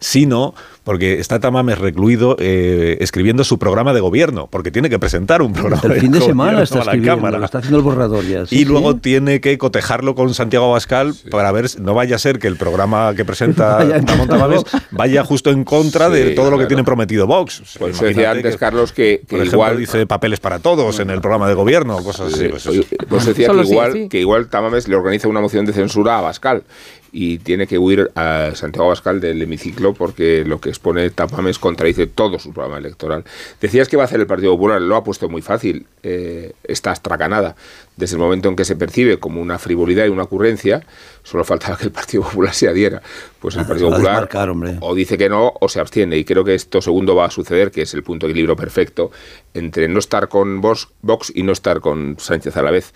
sino porque está Tamames recluido eh, escribiendo su programa de gobierno, porque tiene que presentar un programa El fin de semana está a la escribiendo, Cámara. lo está haciendo el borrador ya. sí, y luego sí. tiene que cotejarlo con Santiago Abascal para ver, si- no vaya a ser que el programa que presenta *laughs* Ramón Tamames vaya justo en contra de todo lo que tiene prometido Vox. Por eso decía antes, Carlos, que, que por ejemplo, igual dice papeles para todos en el programa de gobierno, cosas así. Sí, pues pues decía que sí, igual, sí. que igual Tamames le organiza una moción de censura a Bascal y tiene que huir a Santiago Bascal del hemiciclo porque lo que expone Tamames contradice todo su programa electoral. Decías que va a hacer el Partido Popular, lo ha puesto muy fácil, eh, esta astracanada. Desde el momento en que se percibe como una frivolidad y una ocurrencia, solo faltaba que el Partido Popular se adhiera. Pues el *laughs* Partido Popular o dice que no o se abstiene. Y creo que esto segundo va a suceder, que es el punto de equilibrio perfecto entre no estar con Vox y no estar con Sánchez a la vez.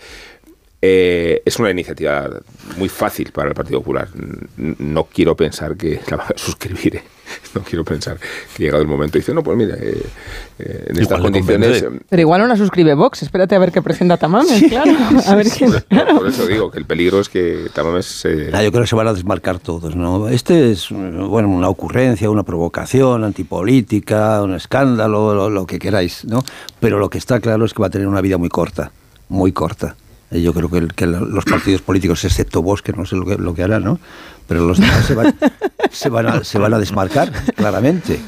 Eh, es una iniciativa muy fácil para el Partido Popular. No quiero pensar que la va a suscribir. ¿eh? *laughs* No quiero pensar que llegado el momento dice, no, pues mira, eh, eh, en estas condiciones... convence. eh, Pero igual no la suscribe Vox. Espérate a ver qué presenta Tamames, claro. *laughs* A ver quién. por, por eso digo que el peligro es que Tamames se... Ah, yo creo que se van a desmarcar todos, ¿no? Este es, bueno, una ocurrencia, una provocación antipolítica, un escándalo, lo, lo que queráis, ¿no? Pero lo que está claro es que va a tener una vida muy corta, muy corta. Y yo creo que, el- que los partidos políticos, excepto vos, que no sé lo que, lo que hará, ¿no? Pero los demás se van, se van, a, se van a desmarcar, claramente.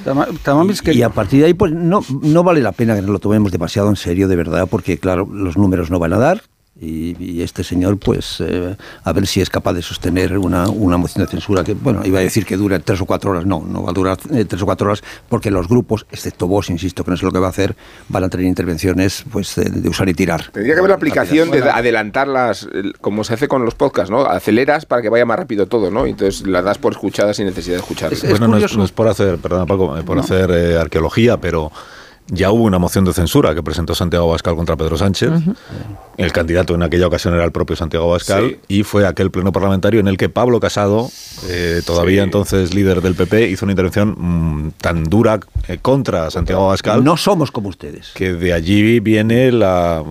Y a partir de ahí, pues no, no vale la pena que nos lo tomemos demasiado en serio, de verdad, porque, claro, los números no van a dar. Y, y este señor, pues, eh, a ver si es capaz de sostener una, una moción de censura que, bueno, iba a decir que dura tres o cuatro horas. No, no va a durar eh, tres o cuatro horas, porque los grupos, excepto vos, insisto, que no sé lo que va a hacer, van a tener intervenciones pues de, de usar y tirar. Tendría que haber la aplicación de adelantarlas, el- como se hace con los podcasts, ¿no? Aceleras para que vaya más rápido todo, ¿no? Y Entonces las das por escuchadas sin necesidad de escucharlas. bueno, no es, no es por hacer, perdona Paco, eh, por hacer eh, arqueología, pero ya hubo una moción de censura que presentó Santiago Abascal contra Pedro Sánchez. El candidato en aquella ocasión era el propio Santiago Abascal Sí. y fue aquel pleno parlamentario en el que Pablo Casado, eh, todavía Sí. entonces líder del PP, hizo una intervención mm, tan dura eh, contra Santiago Abascal No somos como ustedes. que de allí viene la,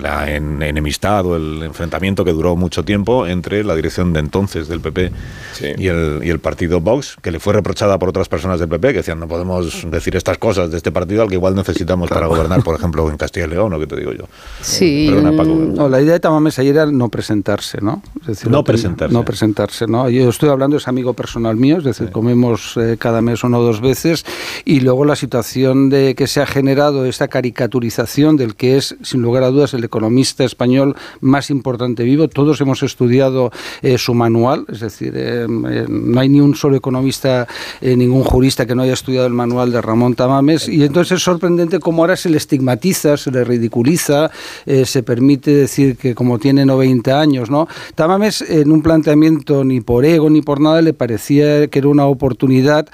la en- enemistad o el enfrentamiento que duró mucho tiempo entre la dirección de entonces del PP Sí. y, el, y el partido Vox, que le fue reprochada por otras personas del PP que decían no podemos decir estas cosas de este partido al que igual necesitamos para gobernar, por *laughs* ejemplo, en Castilla y León, o que te digo yo. Sí. Perdona, Paco. No, la idea de Tamames ayer era no presentarse, ¿no? Es decir, No presentarse. No presentarse, ¿no? Yo estoy hablando, es amigo personal mío, es decir, comemos eh, cada mes una o dos veces, y luego la situación de que se ha generado esta caricaturización del que es, sin lugar a dudas, el economista español más importante vivo. Todos hemos estudiado eh, su manual, es decir, eh, eh, no hay ni un solo economista, eh, ningún jurista que no haya estudiado el manual de Ramón Tamames, y entonces es sorprendente cómo ahora se le estigmatiza, se le ridiculiza, eh, se permite decir que como tiene 90 años, ¿no? Tamames en un planteamiento ni por ego ni por nada le parecía que era una oportunidad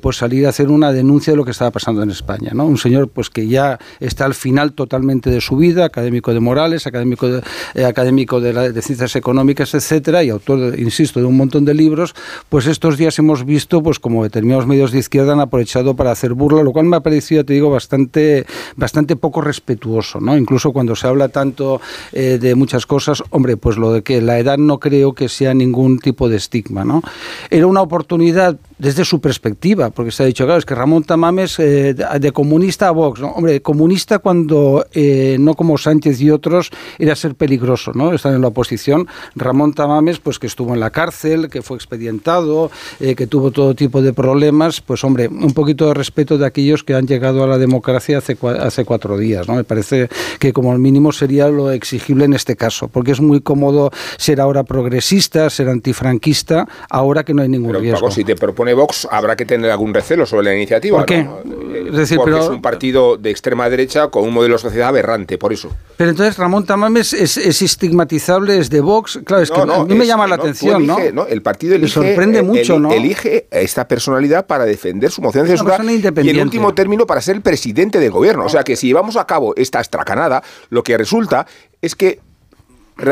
pues salir a hacer una denuncia de lo que estaba pasando en España, ¿no? Un señor pues que ya está al final totalmente de su vida, académico de Morales, académico de, eh, académico de, la- de ciencias económicas, etcétera, y autor, insisto, de un montón de libros, pues estos días hemos visto pues como determinados medios de izquierda han aprovechado para hacer burla, lo cual me ha parecido, te digo, bastante, bastante poco respetuoso, ¿no? Incluso cuando se habla tanto eh, de muchas cosas, hombre, pues lo de que la edad no creo que sea ningún tipo de estigma, ¿no? Era una oportunidad desde su perspectiva, porque se ha dicho, claro, es que Ramón Tamames eh, de, comunista a Vox, ¿no? Hombre, comunista cuando eh, no como Sánchez y otros era ser peligroso, ¿no? Estar en la oposición. Ramón Tamames, pues que estuvo en la cárcel, que fue expedientado, eh, que tuvo todo tipo de problemas, pues hombre, un poquito de respeto de aquellos que han llegado a la democracia hace, cua- hace cuatro días, ¿no? Me parece que como mínimo sería lo exigible en este caso, porque es muy cómodo ser ahora progresista, ser antifranquista, ahora que no hay ningún Pero riesgo. Paco, si te propone Vox, habrá que tener algún recelo sobre la iniciativa. ¿Por qué? ¿no? Es decir, Porque pero- es un partido de extrema derecha con un modelo de sociedad aberrante, por eso. Pero entonces Ramón Tamames es, es estigmatizable, es de Vox. Claro, es que No, a mí me llama la atención, ¿no? El partido Me elige, sorprende mucho, ¿no? elige esta personalidad para defender su moción de censura y en último término para ser el presidente del gobierno. O sea que si llevamos a cabo esta estracanada, lo que resulta es que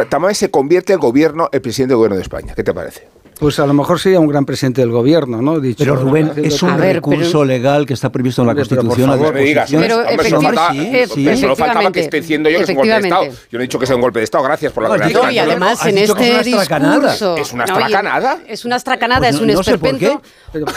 Tamames se convierte el gobierno, el presidente del gobierno de España. ¿Qué te parece? Pues a lo mejor sería un gran presidente del gobierno, ¿no? Dicho, pero Rubén, es un recurso legal que está previsto en la Constitución a disposición. Pero efectivamente, sí, solo faltaba que esté diciendo yo que es un golpe de Estado. Yo no he dicho que sea un golpe de Estado, gracias por la no, Y además en este discurso... ¿Es una estracanada? Es una estracanada, es un esperpento.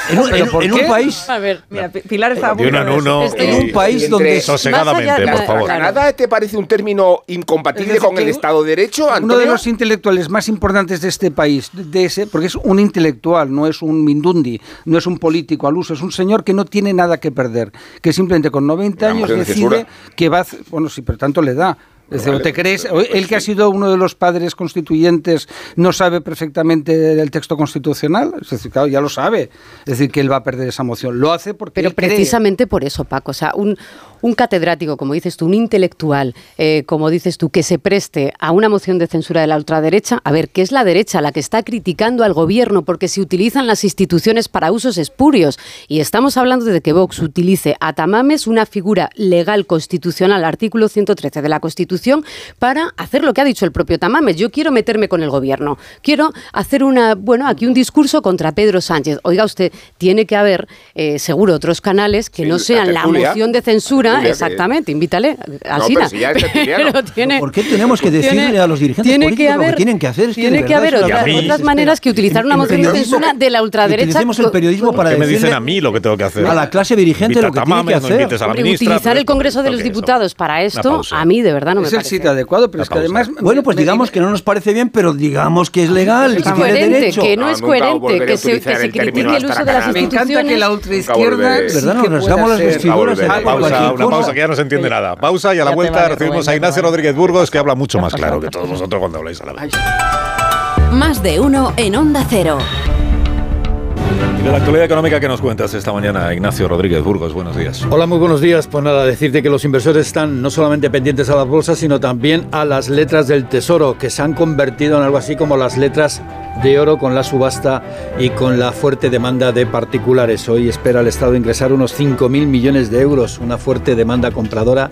En un país... A ver, mira, Pilar está... Uno en un país donde... Sosegadamente, por favor. ¿Estracanada te parece un término incompatible con el Estado de Derecho, Uno de los intelectuales más importantes de este país, de ese, porque es un intelectual, no es un mindundi, no es un político al uso, es un señor que no tiene nada que perder, que simplemente con 90 años decide que va. Bueno, sí, pero tanto le da ¿te crees? ¿El que ha sido uno de los padres constituyentes no sabe perfectamente del texto constitucional? Es decir, claro, ya lo sabe. Es decir, que él va a perder esa moción. Lo hace porque. Pero precisamente por eso, Paco. O sea, un, un catedrático, como dices tú, un intelectual, eh, como dices tú, que se preste a una moción de censura de la ultraderecha, a ver, ¿qué es la derecha la que está criticando al gobierno porque se utilizan las instituciones para usos espurios? Y estamos hablando de que Vox utilice a Tamames una figura legal constitucional, artículo 113 de la Constitución, para hacer lo que ha dicho el propio Tamames. Yo quiero meterme con el gobierno, quiero hacer una, bueno, aquí un discurso contra Pedro Sánchez. Oiga usted, tiene que haber, eh, seguro, otros canales que no sean la moción de censura exactamente, invítale al no, *laughs* ¿Por qué tenemos que decirle a los dirigentes tiene políticos que haber, lo que tienen que hacer? tiene que, haber otras maneras que utilizar una moción de censura de la ultraderecha. Utilicemos el periodismo para ¿Qué me dicen a mí lo que tengo que hacer? A la clase dirigente lo que tiene que hacer. utilizar el Congreso de los Diputados para esto, a mí de verdad no me. Es el sitio adecuado, pero es que además... Bueno, pues digamos que no nos parece bien, pero digamos que es legal, que tiene derecho. Que no es coherente, que se critique el uso de las instituciones. Me encanta que la ultraizquierda... ¿Verdad? Nos rasgamos las vestiduras. Una pausa que ya no se entiende nada. Pausa y a la vuelta recibimos a Ignacio Rodríguez Burgos, que habla mucho más claro que todos vosotros cuando habláis a la vez. Más de uno en Onda Cero. De la actualidad económica que nos cuentas esta mañana, Ignacio Rodríguez Burgos, buenos días. Hola, muy buenos días. Pues nada, decirte que los inversores están no solamente pendientes a las bolsas, sino también a las letras del tesoro, que se han convertido en algo así como las letras de oro con la subasta y con la fuerte demanda de particulares. Hoy espera el Estado ingresar unos 5.000 millones de euros, una fuerte demanda compradora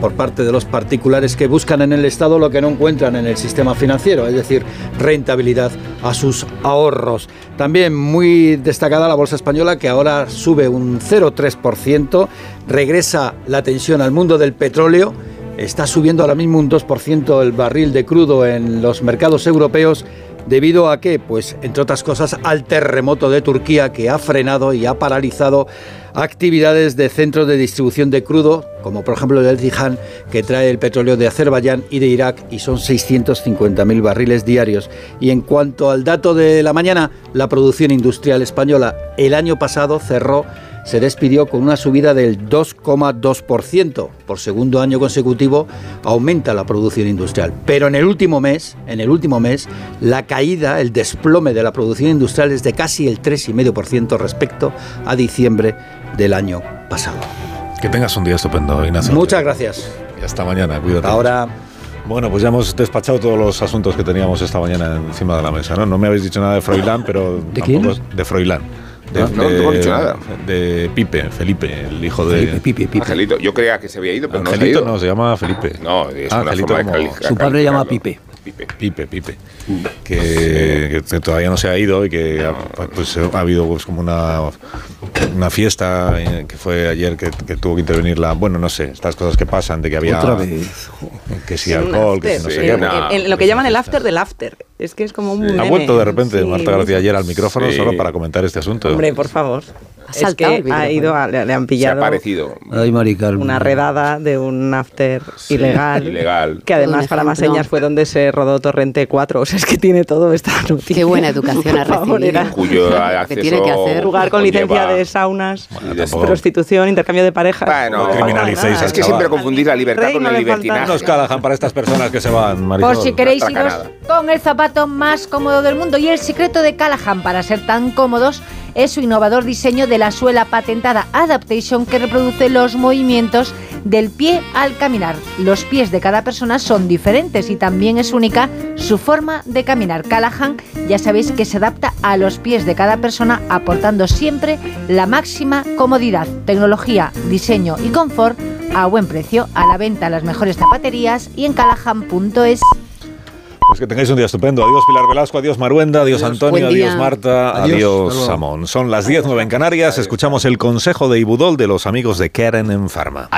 por parte de los particulares que buscan en el Estado lo que no encuentran en el sistema financiero, es decir, rentabilidad a sus ahorros. También muy la bolsa española que ahora sube un 0,3%, regresa la atención al mundo del petróleo, está subiendo ahora mismo un 2% el barril de crudo en los mercados europeos ¿Debido a qué? Pues entre otras cosas al terremoto de Turquía que ha frenado y ha paralizado actividades de centros de distribución de crudo, como por ejemplo el Zihan, que trae el petróleo de Azerbaiyán y de Irak y son 650.000 barriles diarios. Y en cuanto al dato de la mañana, la producción industrial española el año pasado cerró se despidió con una subida del 2,2%. Por segundo año consecutivo aumenta la producción industrial. Pero en el último mes, en el último mes, la caída, el desplome de la producción industrial es de casi el 3,5% respecto a diciembre del año pasado. Que tengas un día estupendo, Ignacio. Muchas gracias. Y hasta mañana, cuídate. Ahora. Bueno, pues ya hemos despachado todos los asuntos que teníamos esta mañana encima de la mesa, ¿no? No me habéis dicho nada de Froilán, pero... ¿De quién? De Froilán. De, no, no, dicho nada. De Pipe, Felipe, el hijo de. Pipe, Pipe, Angelito. Yo creía que se había ido, pero Angelito no no, se llama Felipe. No, es ah, Angelito una como... Su padre llama Pipe. Pipe. Pipe, Pipe. Que, que, todavía no se ha ido y que ha, pues, ha habido pues, como una, una fiesta eh, que fue ayer que, que, tuvo que intervenir la. Bueno, no sé, estas cosas que pasan, de que había. Otra vez. Que si alcohol, que si no sé qué. En, lo que llaman el after del after. Es que es como un. Ha vuelto de repente Marta García ayer al micrófono solo para comentar este asunto. Hombre, por favor. Es que ha ido, le, han pillado Se ha parecido. una redada de un after ilegal, ilegal. Que además, para más señas, fue donde se rodó Torrente 4. O sea, es que tiene todo esta noticia. Qué buena educación *laughs* ha recibido. Cuyo *laughs* acceso tiene que hacer. Jugar con licencia de saunas, prostitución, intercambio de parejas. Bueno, no criminalicéis Es que siempre confundir la libertad con el libertinaje. Nos calajan para estas personas que se van, Marisol. Por si queréis iros con el zapato más cómodo del mundo. Y el secreto de Callahan para ser tan cómodos es su innovador diseño de la suela patentada Adaptation que reproduce los movimientos del pie al caminar. Los pies de cada persona son diferentes y también es única su forma de caminar. Callahan ya sabéis que se adapta a los pies de cada persona aportando siempre la máxima comodidad, tecnología, diseño y confort a buen precio. A la venta las mejores zapaterías y en callahan.es. Pues que tengáis un día estupendo. Adiós Pilar Velasco, adiós Maruenda, adiós, Antonio, adiós Marta, adiós, adiós Samón. Son las 10.09 en Canarias. Escuchamos el consejo de Ibudol de los amigos de Karen en Pharma.